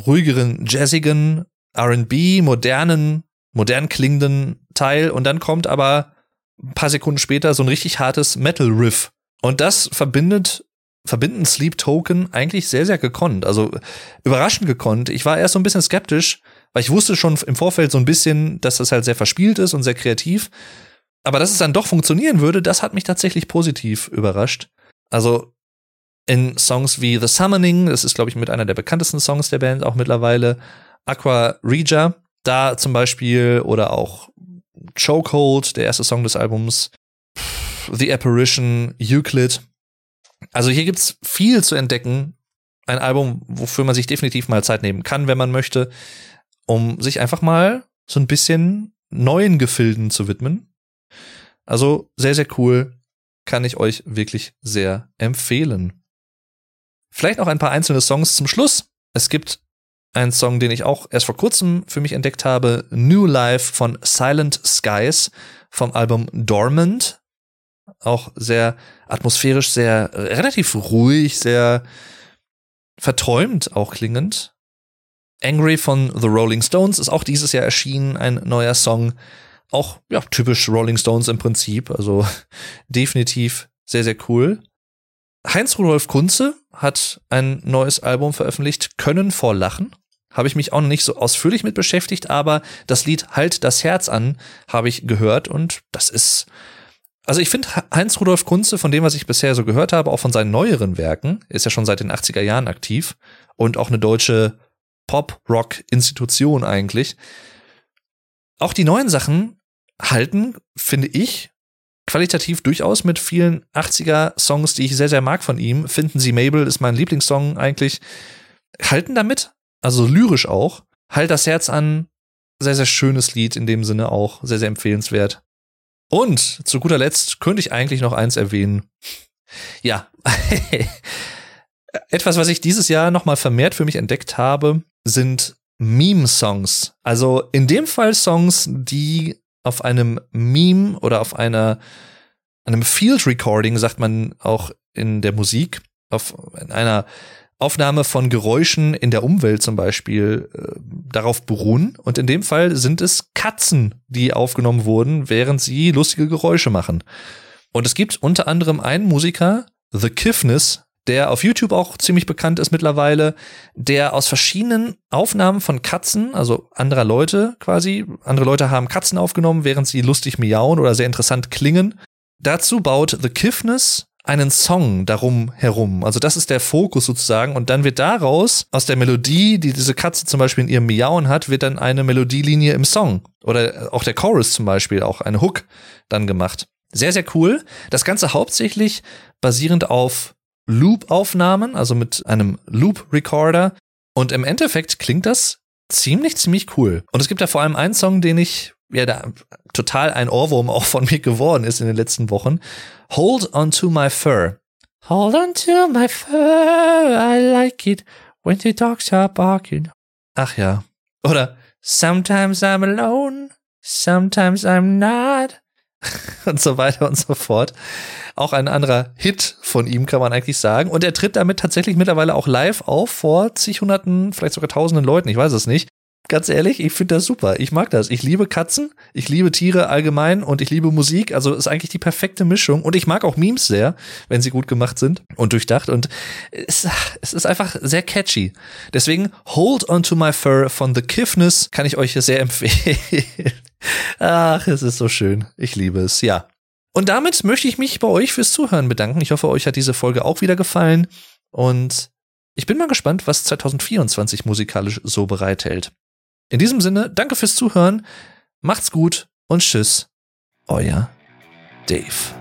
S1: ruhigeren, jazzigen, R&B, modernen, modern klingenden Teil und dann kommt aber ein paar Sekunden später so ein richtig hartes Metal-Riff. Und das verbindet verbinden Sleep Token eigentlich sehr, sehr gekonnt. Also überraschend gekonnt. Ich war erst so ein bisschen skeptisch, weil ich wusste schon im Vorfeld so ein bisschen, dass das halt sehr verspielt ist und sehr kreativ. Aber dass es dann doch funktionieren würde, das hat mich tatsächlich positiv überrascht. Also in Songs wie The Summoning, das ist, glaube ich, mit einer der bekanntesten Songs der Band auch mittlerweile, Aqua Regia, da zum Beispiel, oder auch Chokehold, der erste Song des Albums, The Apparition, Euclid. Also hier gibt's viel zu entdecken. Ein Album, wofür man sich definitiv mal Zeit nehmen kann, wenn man möchte, um sich einfach mal so ein bisschen neuen Gefilden zu widmen. Also sehr, sehr cool. Kann ich euch wirklich sehr empfehlen. Vielleicht noch ein paar einzelne Songs zum Schluss. Es gibt einen Song, den ich auch erst vor kurzem für mich entdeckt habe. New Life von Silent Skies vom Album Dormant. Auch sehr atmosphärisch, sehr relativ ruhig, sehr verträumt auch klingend. Angry von The Rolling Stones ist auch dieses Jahr erschienen, ein neuer Song auch ja, typisch Rolling Stones im Prinzip. Also definitiv sehr, sehr cool. Heinz-Rudolf Kunze hat ein neues Album veröffentlicht, Können vor Lachen. Habe ich mich auch noch nicht so ausführlich mit beschäftigt, aber das Lied Halt das Herz an habe ich gehört und das ist. Also ich finde Heinz-Rudolf Kunze, von dem, was ich bisher so gehört habe, auch von seinen neueren Werken, ist ja schon seit den 80er Jahren aktiv und auch eine deutsche Pop-Rock-Institution eigentlich. Auch die neuen Sachen halten, finde ich, qualitativ durchaus mit vielen 80er-Songs, die ich sehr, sehr mag von ihm. Finden Sie Mabel ist mein Lieblingssong eigentlich. Halten damit, also lyrisch auch. Halt das Herz an. Sehr, sehr schönes Lied in dem Sinne auch. Sehr, sehr empfehlenswert. Und zu guter Letzt könnte ich eigentlich noch eins erwähnen. Ja. Etwas, was ich dieses Jahr nochmal vermehrt für mich entdeckt habe, sind Meme-Songs. Also in dem Fall Songs, die auf einem Meme oder auf einer einem Field Recording, sagt man auch in der Musik, auf einer Aufnahme von Geräuschen in der Umwelt zum Beispiel äh, darauf beruhen. Und in dem Fall sind es Katzen, die aufgenommen wurden, während sie lustige Geräusche machen. Und es gibt unter anderem einen Musiker, The Kiffness, der auf YouTube auch ziemlich bekannt ist mittlerweile, der aus verschiedenen Aufnahmen von Katzen, also anderer Leute quasi, andere Leute haben Katzen aufgenommen, während sie lustig miauen oder sehr interessant klingen. Dazu baut The Kiffness einen Song darum herum. Also das ist der Fokus sozusagen. Und dann wird daraus, aus der Melodie, die diese Katze zum Beispiel in ihrem Miauen hat, wird dann eine Melodielinie im Song. Oder auch der Chorus zum Beispiel, auch eine Hook dann gemacht. Sehr, sehr cool. Das Ganze hauptsächlich basierend auf Loop-Aufnahmen, also mit einem Loop-Recorder. Und im Endeffekt klingt das ziemlich, ziemlich cool. Und es gibt ja vor allem einen Song, den ich, ja, da total ein Ohrwurm auch von mir geworden ist in den letzten Wochen. Hold on to my fur. Hold on to my fur, I like it when the dogs are barking. Ach ja. Oder Sometimes I'm alone, sometimes I'm not. und so weiter und so fort. Auch ein anderer Hit von ihm, kann man eigentlich sagen. Und er tritt damit tatsächlich mittlerweile auch live auf vor zig Hunderten, vielleicht sogar tausenden Leuten, ich weiß es nicht. Ganz ehrlich, ich finde das super. Ich mag das. Ich liebe Katzen, ich liebe Tiere allgemein und ich liebe Musik. Also ist eigentlich die perfekte Mischung. Und ich mag auch Memes sehr, wenn sie gut gemacht sind und durchdacht. Und es, es ist einfach sehr catchy. Deswegen Hold On To My Fur von The Kiffness kann ich euch sehr empfehlen. Ach, es ist so schön. Ich liebe es, ja. Und damit möchte ich mich bei euch fürs Zuhören bedanken. Ich hoffe, euch hat diese Folge auch wieder gefallen. Und ich bin mal gespannt, was 2024 musikalisch so bereithält. In diesem Sinne, danke fürs Zuhören, macht's gut und tschüss, euer Dave.